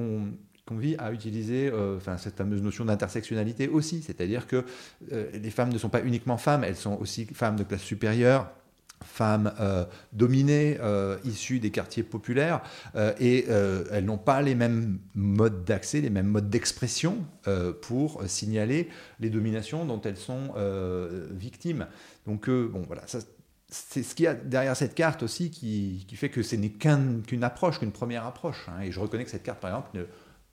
convie à utiliser cette fameuse notion d'intersectionnalité aussi, c'est-à-dire que les femmes ne sont pas uniquement femmes, elles sont aussi femmes de classe supérieure, femmes euh, dominées, euh, issues des quartiers populaires, euh, et elles n'ont pas les mêmes modes d'accès, les mêmes modes d'expression pour signaler les dominations dont elles sont victimes. Donc, bon, voilà, c'est ce qu'il y a derrière cette carte aussi qui, fait que ce n'est qu'une approche, qu'une première approche. Hein. et je reconnais que cette carte, par exemple, ne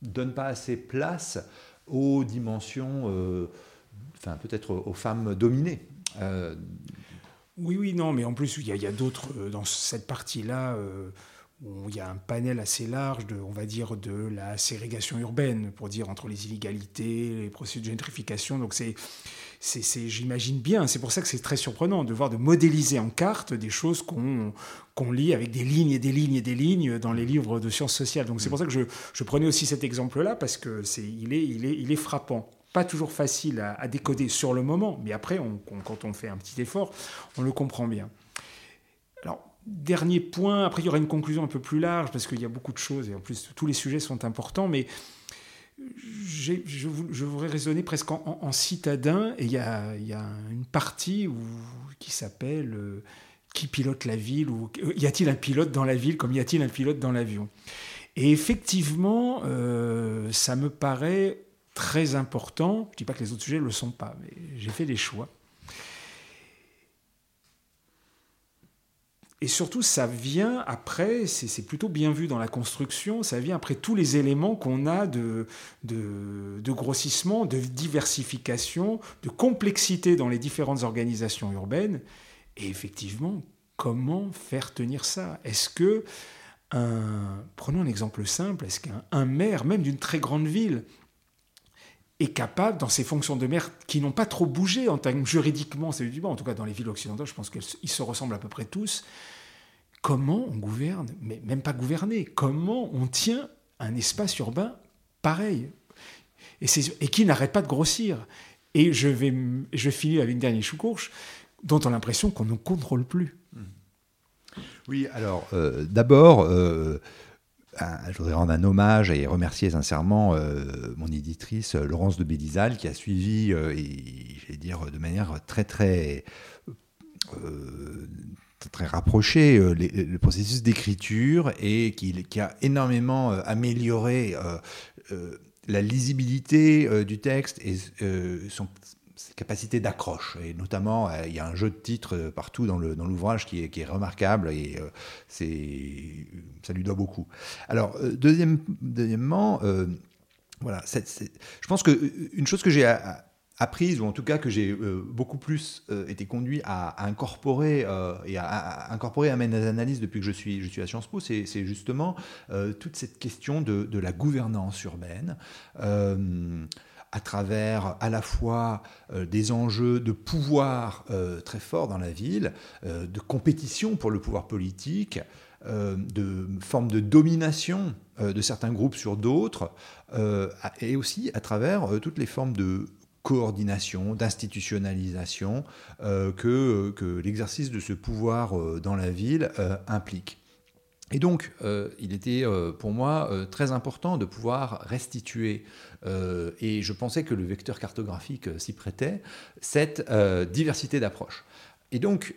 donne pas assez place aux dimensions enfin, peut-être aux, femmes dominées. Oui, oui, non, mais en plus, il y a, d'autres, dans cette partie-là, où il y a un panel assez large de, on va dire, de la ségrégation urbaine, pour dire entre les inégalités, les processus de gentrification. Donc c'est, c'est, j'imagine bien, c'est pour ça que c'est très surprenant de voir, de modéliser en carte des choses qu'on, qu'on lit avec des lignes et des lignes et des lignes dans les livres de sciences sociales. Donc c'est pour ça que je, je prenais aussi cet exemple-là, parce que c'est, il, est, il, est, il est frappant pas toujours facile à, décoder sur le moment, mais après, quand on fait un petit effort, on le comprend bien. Alors, Dernier point, après il y aura une conclusion un peu plus large parce qu'il y a beaucoup de choses et en plus tous les sujets sont importants, mais je, voudrais raisonner presque en, citadin et il y, a, une partie qui s'appelle euh, Qui pilote la ville ou euh, Y a-t-il un pilote dans la ville comme y a-t-il un pilote dans l'avion? Et effectivement, euh, ça me paraît très important. Je ne dis pas que les autres sujets ne le sont pas, mais j'ai fait des choix. Et surtout, ça vient après, c'est plutôt bien vu dans la construction, ça vient après tous les éléments qu'on a de, de, grossissement, de diversification, de complexité dans les différentes organisations urbaines. Et effectivement, comment faire tenir ça? Est-ce que, un, prenons un exemple simple, est-ce qu'un maire, même d'une très grande ville, est capable, dans ses fonctions de maire qui n'ont pas trop bougé en que juridiquement, c'est en tout cas dans les villes occidentales, je pense qu'ils se ressemblent à peu près tous, comment on gouverne, mais même pas gouverner, comment on tient un espace urbain pareil? Et, et qui n'arrête pas de grossir. Et je vais, je finis avec une dernière choucourche dont on a l'impression qu'on ne contrôle plus. Oui, alors euh, d'abord, euh, je voudrais rendre un hommage et remercier sincèrement euh, mon éditrice Laurence de Bédizal qui a suivi, et je vais dire de manière très très très rapproché euh, le processus d'écriture et qui, a énormément euh, amélioré euh, la lisibilité du texte et son, ses capacités d'accroche. Et notamment, il y a un jeu de titres partout dans l'ouvrage qui, est, qui est remarquable et c'est ça lui doit beaucoup. Alors, deuxième, deuxièmement, voilà, je pense qu'une chose que j'ai apprise, ou en tout cas que j'ai euh, beaucoup plus euh, été conduit à, incorporer euh, et à, incorporer à mes analyses depuis que je suis, je suis à Sciences Po, c'est justement toute cette question de, de la gouvernance urbaine à travers à la fois des enjeux de pouvoir très forts dans la ville, de compétition pour le pouvoir politique, de formes de domination de certains groupes sur d'autres, et aussi à travers toutes les formes de coordination, d'institutionnalisation euh, que, que l'exercice de ce pouvoir euh, dans la ville euh, implique. Et donc, il était pour moi très important de pouvoir restituer, et je pensais que le vecteur cartographique s'y prêtait, cette diversité d'approches. Et donc,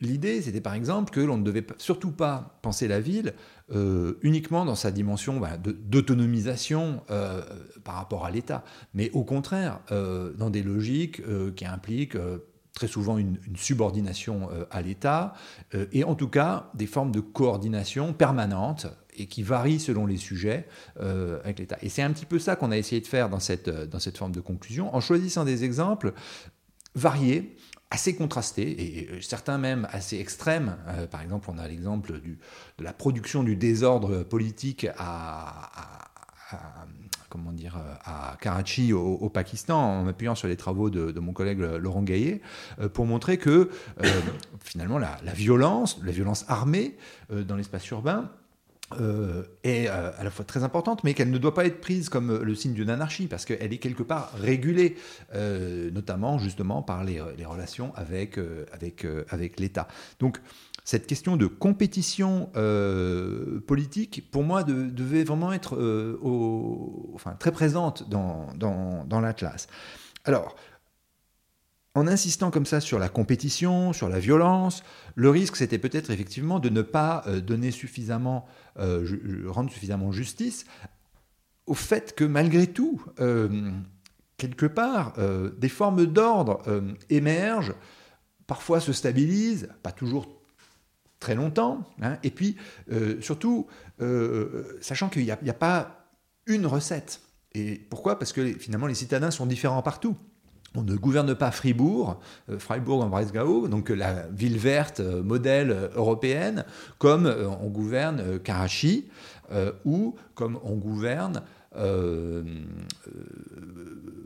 L'idée, c'était par exemple que l'on ne devait surtout pas penser la ville euh, uniquement dans sa dimension bah, d'autonomisation euh, par rapport à l'État, mais au contraire, euh, dans des logiques qui impliquent très souvent une, subordination à l'État, et en tout cas des formes de coordination permanente et qui varient selon les sujets avec l'État. Et c'est un petit peu ça qu'on a essayé de faire dans cette, dans cette forme de conclusion, en choisissant des exemples variés assez contrastés et certains même assez extrêmes. Euh, par exemple, on a l'exemple de la production du désordre politique à, comment dire, à Karachi au, Pakistan, en appuyant sur les travaux de, mon collègue Laurent Gaillet, euh, pour montrer que euh, finalement la, violence, la violence armée dans l'espace urbain, euh, est euh, à la fois très importante, mais qu'elle ne doit pas être prise comme euh, le signe d'une anarchie, parce qu'elle est quelque part régulée, notamment justement par les, relations avec, avec, avec l'État. Donc cette question de compétition politique, pour moi, devait vraiment être enfin, très présente dans, dans, dans l'Atlas. Alors, en insistant comme ça sur la compétition, sur la violence, le risque c'était peut-être effectivement de ne pas euh, donner suffisamment, euh, rendre suffisamment justice au fait que malgré tout, euh, quelque part, des formes d'ordre émergent, parfois se stabilisent, pas toujours très longtemps, hein, et puis surtout, sachant qu'il n'y a, pas une recette. Et pourquoi? Parce que finalement, les citadins sont différents partout. On ne gouverne pas Fribourg, euh, Freiburg en Breisgau, donc la ville verte modèle européenne, comme on gouverne Karachi, ou comme on gouverne euh,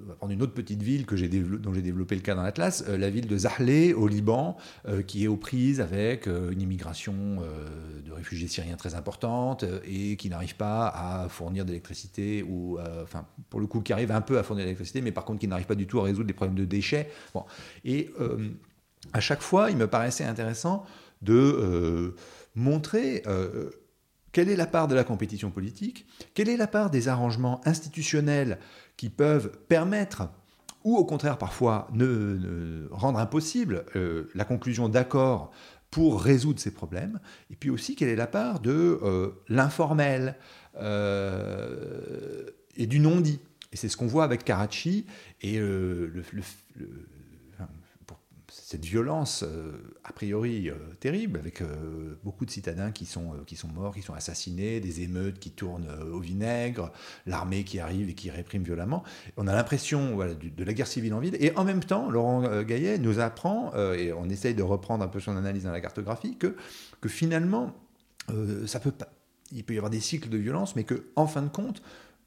on va prendre une autre petite ville que dont j'ai développé le cas dans l'Atlas, euh, la ville de Zahle au Liban, euh, qui est aux prises avec une immigration de réfugiés syriens très importante et qui n'arrive pas à fournir d'électricité ou, enfin, pour le coup, qui arrive un peu à fournir de l'électricité, mais par contre qui n'arrive pas du tout à résoudre les problèmes de déchets. Bon. Et à chaque fois, il me paraissait intéressant de montrer quelle est la part de la compétition politique? Quelle est la part des arrangements institutionnels qui peuvent permettre ou au contraire parfois ne, rendre impossible euh, la conclusion d'accords pour résoudre ces problèmes? Et puis aussi, quelle est la part de euh, l'informel euh, et du non-dit? Et c'est ce qu'on voit avec Karachi et le cette violence euh, a priori euh, terrible, avec euh, beaucoup de citadins qui sont, qui sont morts, qui sont assassinés, des émeutes qui tournent au vinaigre, l'armée qui arrive et qui réprime violemment. On a l'impression de, la guerre civile en ville. Et en même temps, Laurent Gaillet nous apprend, et on essaye de reprendre un peu son analyse dans la cartographie, que, que finalement, ça peut pas, il peut y avoir des cycles de violence, mais que en fin de compte,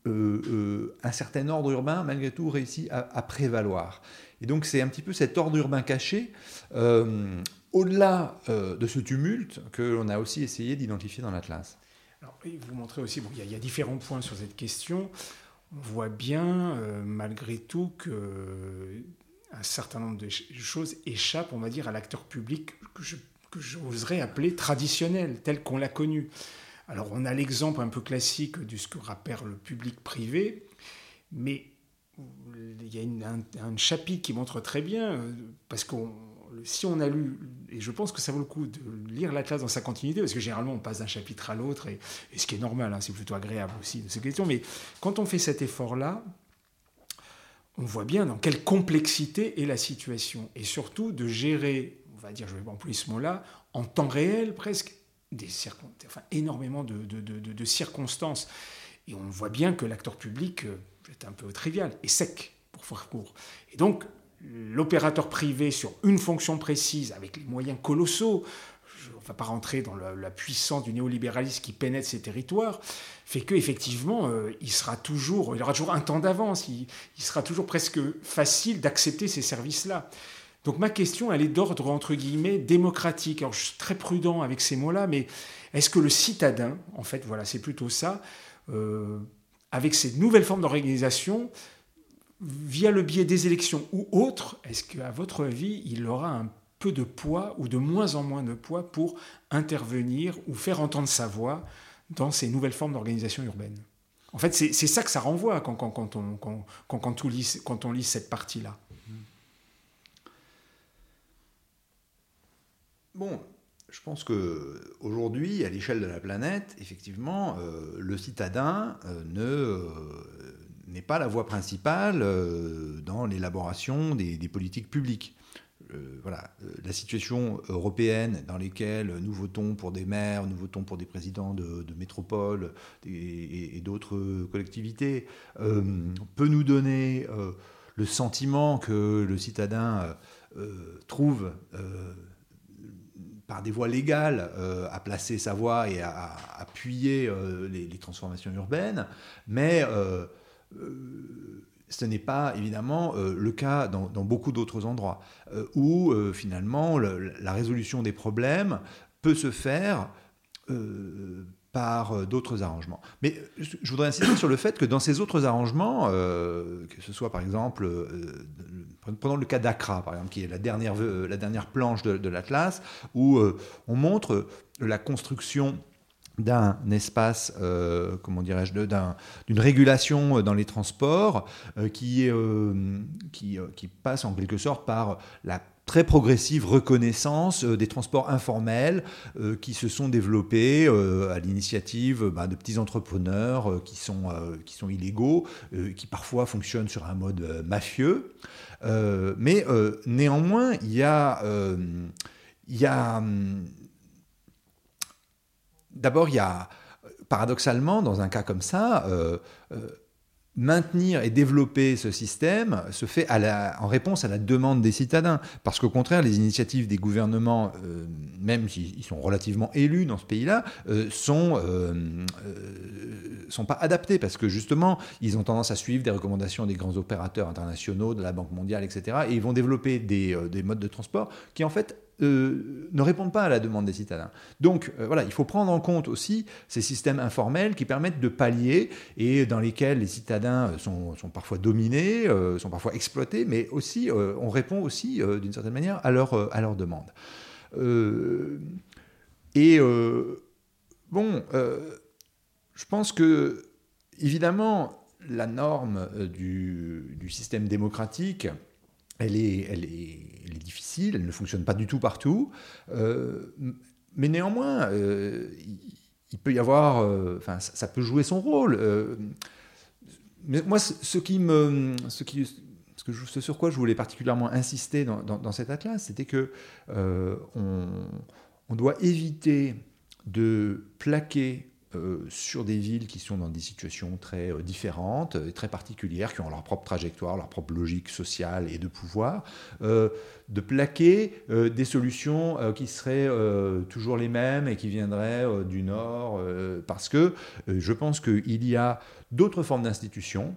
un certain ordre urbain, malgré tout, réussit à prévaloir. Et donc c'est un petit peu cet ordre urbain caché, euh, au-delà euh, de ce tumulte, que l'on a aussi essayé d'identifier dans l'Atlas. Alors, vous montrez aussi, bon, il y, a différents points sur cette question. On voit bien, euh, malgré tout, que un certain nombre de choses échappent, on va dire, à l'acteur public que j'oserais appeler traditionnel, tel qu'on l'a connu. Alors, on a l'exemple un peu classique de ce que rappelle le public privé, mais il y a un, chapitre qui montre très bien, euh, parce que si on a lu, et je pense que ça vaut le coup de lire la classe dans sa continuité, parce que généralement on passe d'un chapitre à l'autre, et, ce qui est normal, hein, c'est plutôt agréable aussi de ces questions, mais quand on fait cet effort-là, on voit bien dans quelle complexité est la situation, et surtout de gérer, on va dire, je vais employer ce mot-là, en temps réel presque, des enfin, énormément de, de circonstances. Et on voit bien que l'acteur public euh, est un peu trivial et sec, pour faire court. Et donc, l'opérateur privé sur une fonction précise, avec les moyens colossaux, on ne va pas rentrer dans la, puissance du néolibéralisme qui pénètre ces territoires, fait qu'effectivement, euh, il sera toujours, il aura toujours un temps d'avance, il, sera toujours presque facile d'accepter ces services-là. Donc ma question, elle est d'ordre, entre guillemets, démocratique. Alors je suis très prudent avec ces mots-là, mais est-ce que le citadin, en fait, voilà, c'est plutôt ça, euh, avec ces nouvelles formes d'organisation, via le biais des élections ou autres, est-ce qu'à votre avis, il aura un peu de poids ou de moins en moins de poids pour intervenir ou faire entendre sa voix dans ces nouvelles formes d'organisation urbaine? En fait, c'est ça que ça renvoie quand, quand, quand, on, quand, on, lit, on lit cette partie-là. Bon, je pense que aujourd'hui, à l'échelle de la planète, effectivement, euh, le citadin euh, ne euh, n'est pas la voie principale dans l'élaboration des, politiques publiques. voilà, la situation européenne dans laquelle nous votons pour des maires, nous votons pour des présidents de, métropoles et, et d'autres collectivités peut nous donner le sentiment que le citadin trouve par des voies légales euh, à placer sa voix et à, appuyer euh, les, transformations urbaines, mais euh, ce n'est pas évidemment le cas dans, beaucoup d'autres endroits, où finalement la résolution des problèmes peut se faire par d'autres arrangements. Mais je voudrais insister sur le fait que dans ces autres arrangements, que ce soit par exemple Prenons le cas d'Accra, par exemple, qui est la dernière, euh, la dernière planche de, l'Atlas, où euh, on montre la construction d'un espace, euh, comment dirais-je, d'une régulation dans les transports qui, qui, qui, passe en quelque sorte par la très progressive reconnaissance des transports informels qui se sont développés à l'initiative bah, de petits entrepreneurs qui, sont, illégaux, qui parfois fonctionnent sur un mode mafieux. Euh, mais euh, néanmoins, il y a, euh, d'abord, il y a paradoxalement, dans un cas comme ça, maintenir et développer ce système se fait en réponse à la demande des citadins. Parce qu'au contraire, les initiatives des gouvernements, euh, même s'ils sont relativement élus dans ce pays-là, euh, sont, euh, sont pas adaptées. Parce que justement, ils ont tendance à suivre des recommandations des grands opérateurs internationaux, de la Banque mondiale, etc. Et ils vont développer des, des modes de transport qui, en fait, euh, ne répondent pas à la demande des citadins. Donc euh, voilà, il faut prendre en compte aussi ces systèmes informels qui permettent de pallier et dans lesquels les citadins sont, sont parfois dominés, euh, sont parfois exploités, mais aussi on répond aussi d'une certaine manière à leur, à leur demande. et bon, je pense que évidemment la norme du, du système démocratique, elle est, elle, est, difficile, elle ne fonctionne pas du tout partout, euh, mais néanmoins, euh, il, peut y avoir, euh, enfin, ça, peut jouer son rôle. mais moi, ce qui me, ce qui, ce, que ce sur quoi je voulais particulièrement insister dans, dans, cet atlas, c'était que on, on doit éviter de plaquer euh, sur des villes qui sont dans des situations très euh, différentes et très particulières, qui ont leur propre trajectoire, leur propre logique sociale et de pouvoir, euh, de plaquer des solutions qui seraient toujours les mêmes et qui viendraient du Nord, parce que je pense qu'il y a d'autres formes d'institutions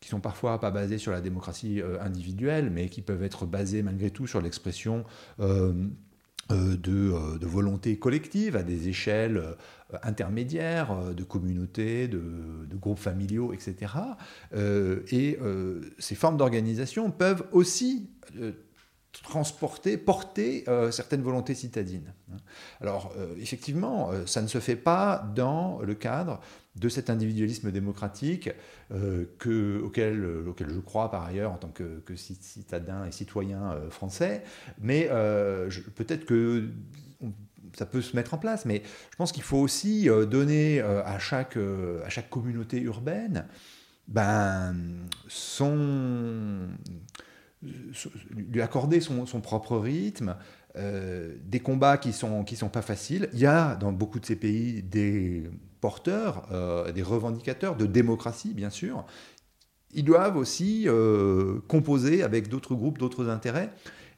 qui sont parfois pas basées sur la démocratie individuelle, mais qui peuvent être basées malgré tout sur l'expression de, de, volonté collective à des échelles euh, intermédiaires, euh, de communautés, de, groupes familiaux, etc. et euh, ces formes d'organisation peuvent aussi transporter, porter certaines volontés citadines. Alors, effectivement, ça ne se fait pas dans le cadre de cet individualisme démocratique que, auquel, auquel, je crois par ailleurs en tant que, citadin et citoyen français, mais peut-être que ça peut se mettre en place, mais je pense qu'il faut aussi euh, donner euh, à chaque, euh, à chaque communauté urbaine ben, son, lui accorder son, propre rythme, des combats qui sont, qui sont pas faciles. Il y a dans beaucoup de ces pays des porteurs, des revendicateurs de démocratie, bien sûr. Ils doivent aussi composer avec d'autres groupes, d'autres intérêts.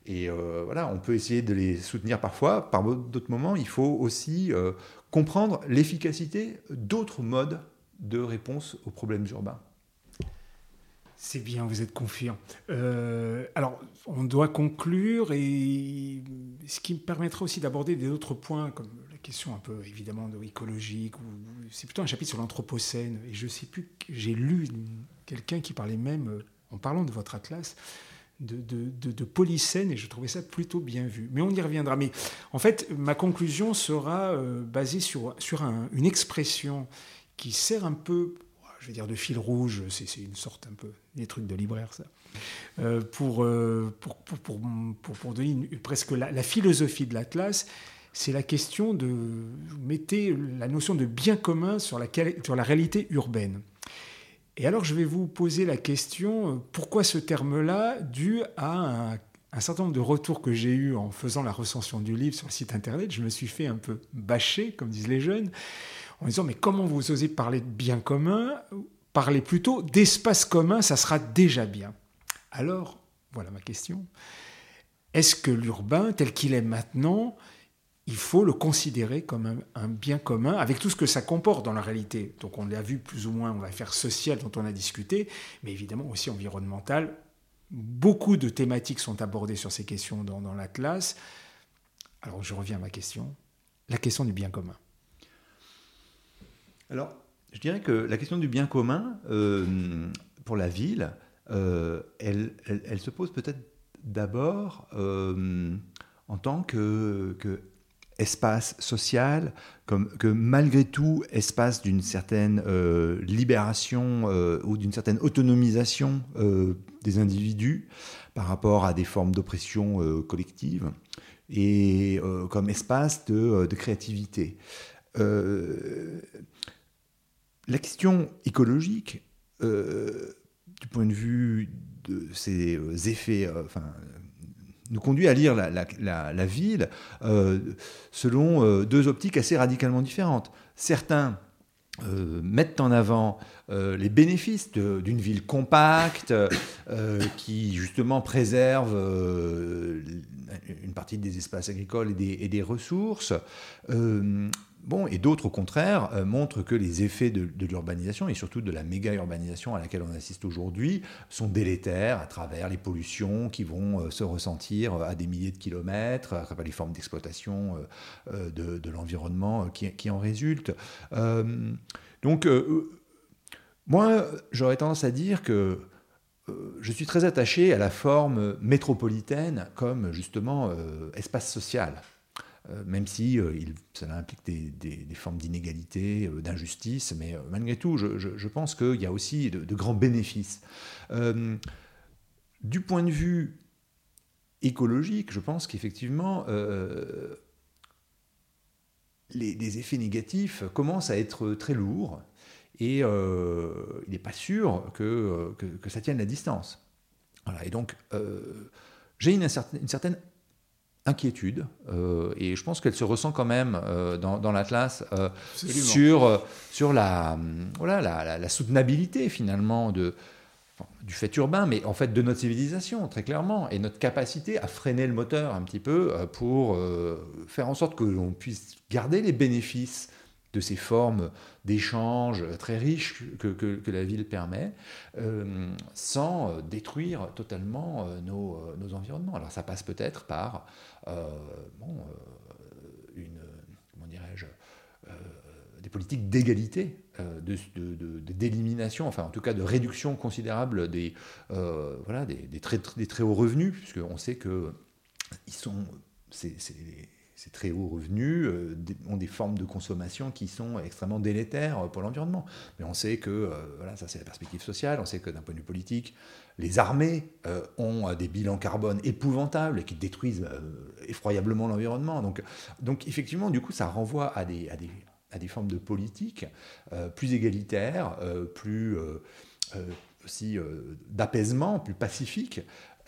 Et euh, voilà, on peut essayer de les soutenir parfois. Par d'autres moments, il faut aussi euh, comprendre l'efficacité d'autres modes de réponse aux problèmes urbains. C'est bien, vous êtes confiant. Euh, alors, on doit conclure et ce qui me permettra aussi d'aborder des autres points, comme la question un peu évidemment de écologique, c'est plutôt un chapitre sur l'anthropocène. Et je sais plus, j'ai lu quelqu'un qui parlait même, en parlant de votre atlas, de, de, polycène et je trouvais ça plutôt bien vu. Mais on y reviendra. Mais en fait, ma conclusion sera euh, basée sur une expression qui sert un peu, je vais dire de fil rouge, c'est une sorte un peu, des trucs de libraire ça, euh, pour, euh, pour, pour, pour, donner presque la, philosophie de l'Atlas. C'est la question de, mettez la notion de bien commun sur la, sur la réalité urbaine. Et alors je vais vous poser la question, euh, pourquoi ce terme-là, dû à un, certain nombre de retours que j'ai eus en faisant la recension du livre sur le site internet, je me suis fait un peu bâcher, comme disent les jeunes, en disant mais comment vous osez parler de bien commun Parlez plutôt d'espace commun, ça sera déjà bien. Alors, voilà ma question. Est-ce que l'urbain, tel qu'il est maintenant, il faut le considérer comme un, bien commun, avec tout ce que ça comporte dans la réalité? Donc on l'a vu plus ou moins, on va faire social dont on a discuté, mais évidemment aussi environnemental. Beaucoup de thématiques sont abordées sur ces questions dans, l'Atlas. Alors je reviens à ma question, la question du bien commun. Alors, je dirais que la question du bien commun, euh, pour la ville, euh, elle, se pose peut-être d'abord euh, en tant que, espace social, comme, que malgré tout espace d'une certaine libération ou d'une certaine autonomisation des individus par rapport à des formes d'oppression collective et comme espace de créativité. La question écologique, du point de vue de ces effets, enfin, nous conduit à lire la, ville euh, selon euh, deux optiques assez radicalement différentes. Certains mettent en avant les bénéfices d'une ville compacte qui justement préserve une partie des espaces agricoles et des ressources. Bon, et d'autres, au contraire, euh, montrent que les effets de, l'urbanisation, et surtout de la méga-urbanisation à laquelle on assiste aujourd'hui, sont délétères à travers les pollutions qui vont euh, se ressentir à des milliers de kilomètres, à travers les formes d'exploitation euh, de, l'environnement qui, en résultent. donc, moi, j'aurais tendance à dire que je suis très attaché à la forme métropolitaine comme justement espace social. Euh, même si euh, il, cela implique des, formes d'inégalité, euh, d'injustice, mais malgré tout, je, pense qu'il y a aussi de, grands bénéfices. du point de vue écologique, je pense qu'effectivement, les, effets négatifs commencent à être très lourds et il n'est pas sûr que, ça tienne la distance. Voilà, et donc, j'ai une, certaine inquiétude, euh, et je pense qu'elle se ressent quand même euh, dans, l'Atlas euh, sur, sur la, voilà, la, soutenabilité finalement de, du fait urbain, mais en fait de notre civilisation, très clairement, et notre capacité à freiner le moteur un petit peu pour faire en sorte que l'on puisse garder les bénéfices de ces formes d'échange très riches que, que, la ville permet, euh, sans détruire totalement euh, nos, euh, nos, environnements. Alors ça passe peut-être par bon, une, comment dirais-je, des politiques d'égalité, de, d'élimination, enfin en tout cas de réduction considérable des, voilà, des, très, des très hauts revenus, puisqu'on sait que ils sont, très hauts revenus euh, ont des formes de consommation qui sont extrêmement délétères euh, pour l'environnement. Mais on sait que, euh, voilà, ça c'est la perspective sociale, on sait que d'un point de vue politique, les armées ont des bilans carbone épouvantables et qui détruisent effroyablement l'environnement. Donc, donc effectivement, du coup, ça renvoie à des, à des, à des formes de politique plus égalitaires, plus aussi d'apaisement, plus pacifiques,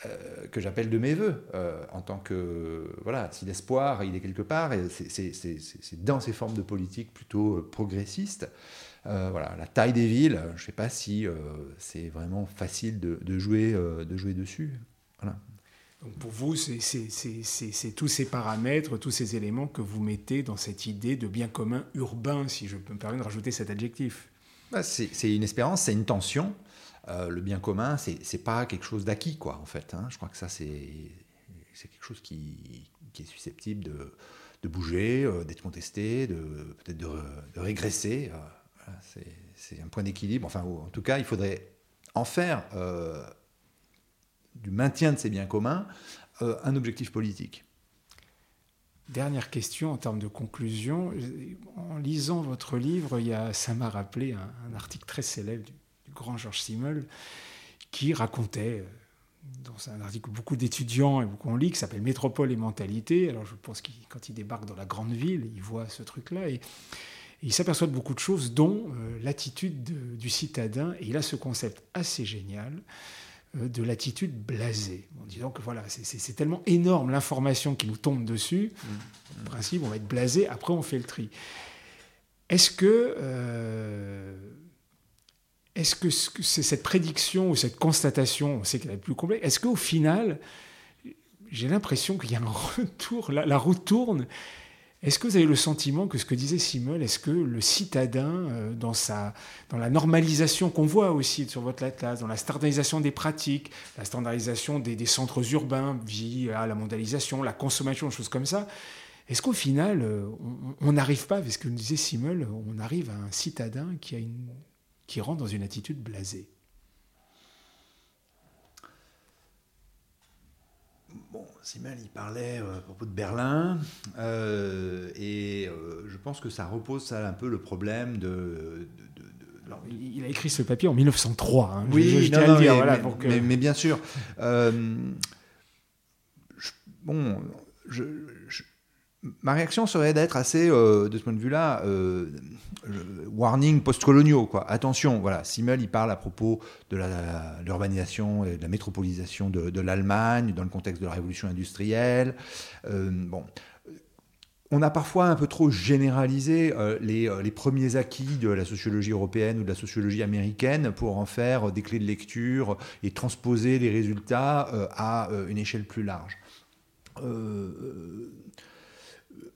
euh, que j'appelle de mes voeux, euh, en tant que, voilà, si l'espoir, il est quelque part, et c'est dans ces formes de politique plutôt euh, progressistes. voilà, la taille des villes, je ne sais pas si c'est vraiment facile de, de jouer, de jouer dessus. Voilà. Donc pour vous, c'est tous ces paramètres, tous ces éléments que vous mettez dans cette idée de bien commun urbain, si je peux me permettre de rajouter cet adjectif? Bah, c'est une espérance, c'est une tension. Euh, le bien commun, c'est pas quelque chose d'acquis, quoi, en fait. Hein. Je crois que ça, c'est quelque chose qui, est susceptible de, bouger, euh, d'être contesté, de peut-être de, régresser. Euh, c'est un point d'équilibre. Enfin, en tout cas, il faudrait en faire du maintien de ces biens communs un objectif politique. Dernière question en termes de conclusion. En lisant votre livre, il y a, ça m'a rappelé un, un, article très célèbre du grand Georges Simmel, qui racontait, euh, dans un article que beaucoup d'étudiants et beaucoup ont lu, qui s'appelle Métropole et mentalité. Alors je pense qu'il, quand il débarque dans la grande ville, il voit ce truc-là et, il s'aperçoit de beaucoup de choses, dont euh, l'attitude du citadin. Et il a ce concept assez génial euh, de l'attitude blasée. En disant que voilà, c'est, tellement énorme l'information qui nous tombe dessus. Mmh. En principe, on va être blasé, après on fait le tri. Est-ce que est-ce que c'est cette prédiction ou cette constatation, on sait qu'elle est plus complexe, est-ce qu'au final, j'ai l'impression qu'il y a un retour, la, route tourne. Est-ce que vous avez le sentiment que ce que disait Simon, est-ce que le citadin, euh, dans, la normalisation qu'on voit aussi sur votre atlas, dans la standardisation des pratiques, la standardisation des, centres urbains via la mondialisation, la consommation, des choses comme ça, est-ce qu'au final, euh, on n'arrive pas, parce que disait Simon, on arrive à un citadin qui a une qui rentre dans une attitude blasée. Bon, Simmel, il parlait euh, à propos de Berlin, euh, et euh, je pense que ça repose ça, un peu le problème de... il a écrit ce papier en 1903. Hein. oui, je, non, dire, mais, mais, bien sûr. bon, je, ma réaction serait d'être assez, de ce point de vue-là, warning post-coloniaux. Quoi. Attention, voilà, Simmel, il parle à propos de l'urbanisation et de la métropolisation de, l'Allemagne dans le contexte de la révolution industrielle. Euh, bon. on a parfois un peu trop généralisé les, premiers acquis de la sociologie européenne ou de la sociologie américaine pour en faire des clés de lecture et transposer les résultats à une échelle plus large.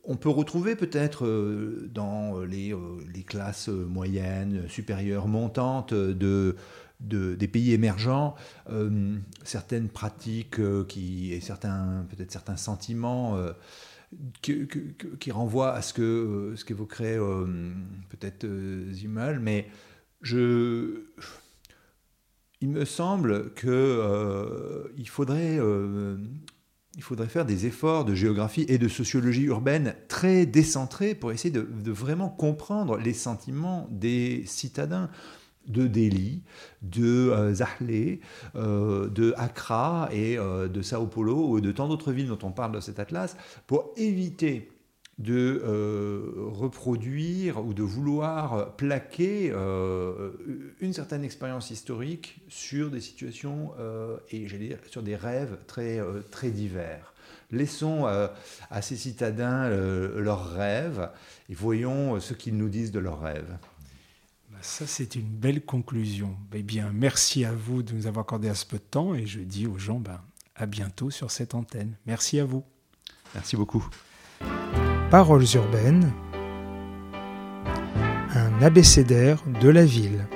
On peut retrouver peut-être euh, dans euh, les, classes moyennes, supérieures, montantes de, des pays émergents euh, certaines pratiques qui, et certains, peut-être certains sentiments qui, renvoient à ce que ce qu'évoquerait peut-être Zimmel, mais il me semble qu'il faudrait il faudrait faire des efforts de géographie et de sociologie urbaine très décentrés pour essayer de, vraiment comprendre les sentiments des citadins de Delhi, de euh, Zahle, euh, de Accra et euh, de Sao Paulo ou de tant d'autres villes dont on parle dans cet atlas, pour éviter de euh, reproduire ou de vouloir plaquer euh, une certaine expérience historique sur des situations euh, et j'allais dire sur des rêves très, très divers. Laissons à ces citadins leurs rêves et voyons ce qu'ils nous disent de leurs rêves. Bah, ça, c'est une belle conclusion. Eh bien, merci à vous de nous avoir accordé un peu de temps et je dis aux gens ben, à bientôt sur cette antenne. Merci à vous. Merci beaucoup. Paroles urbaines, un abécédaire de la ville.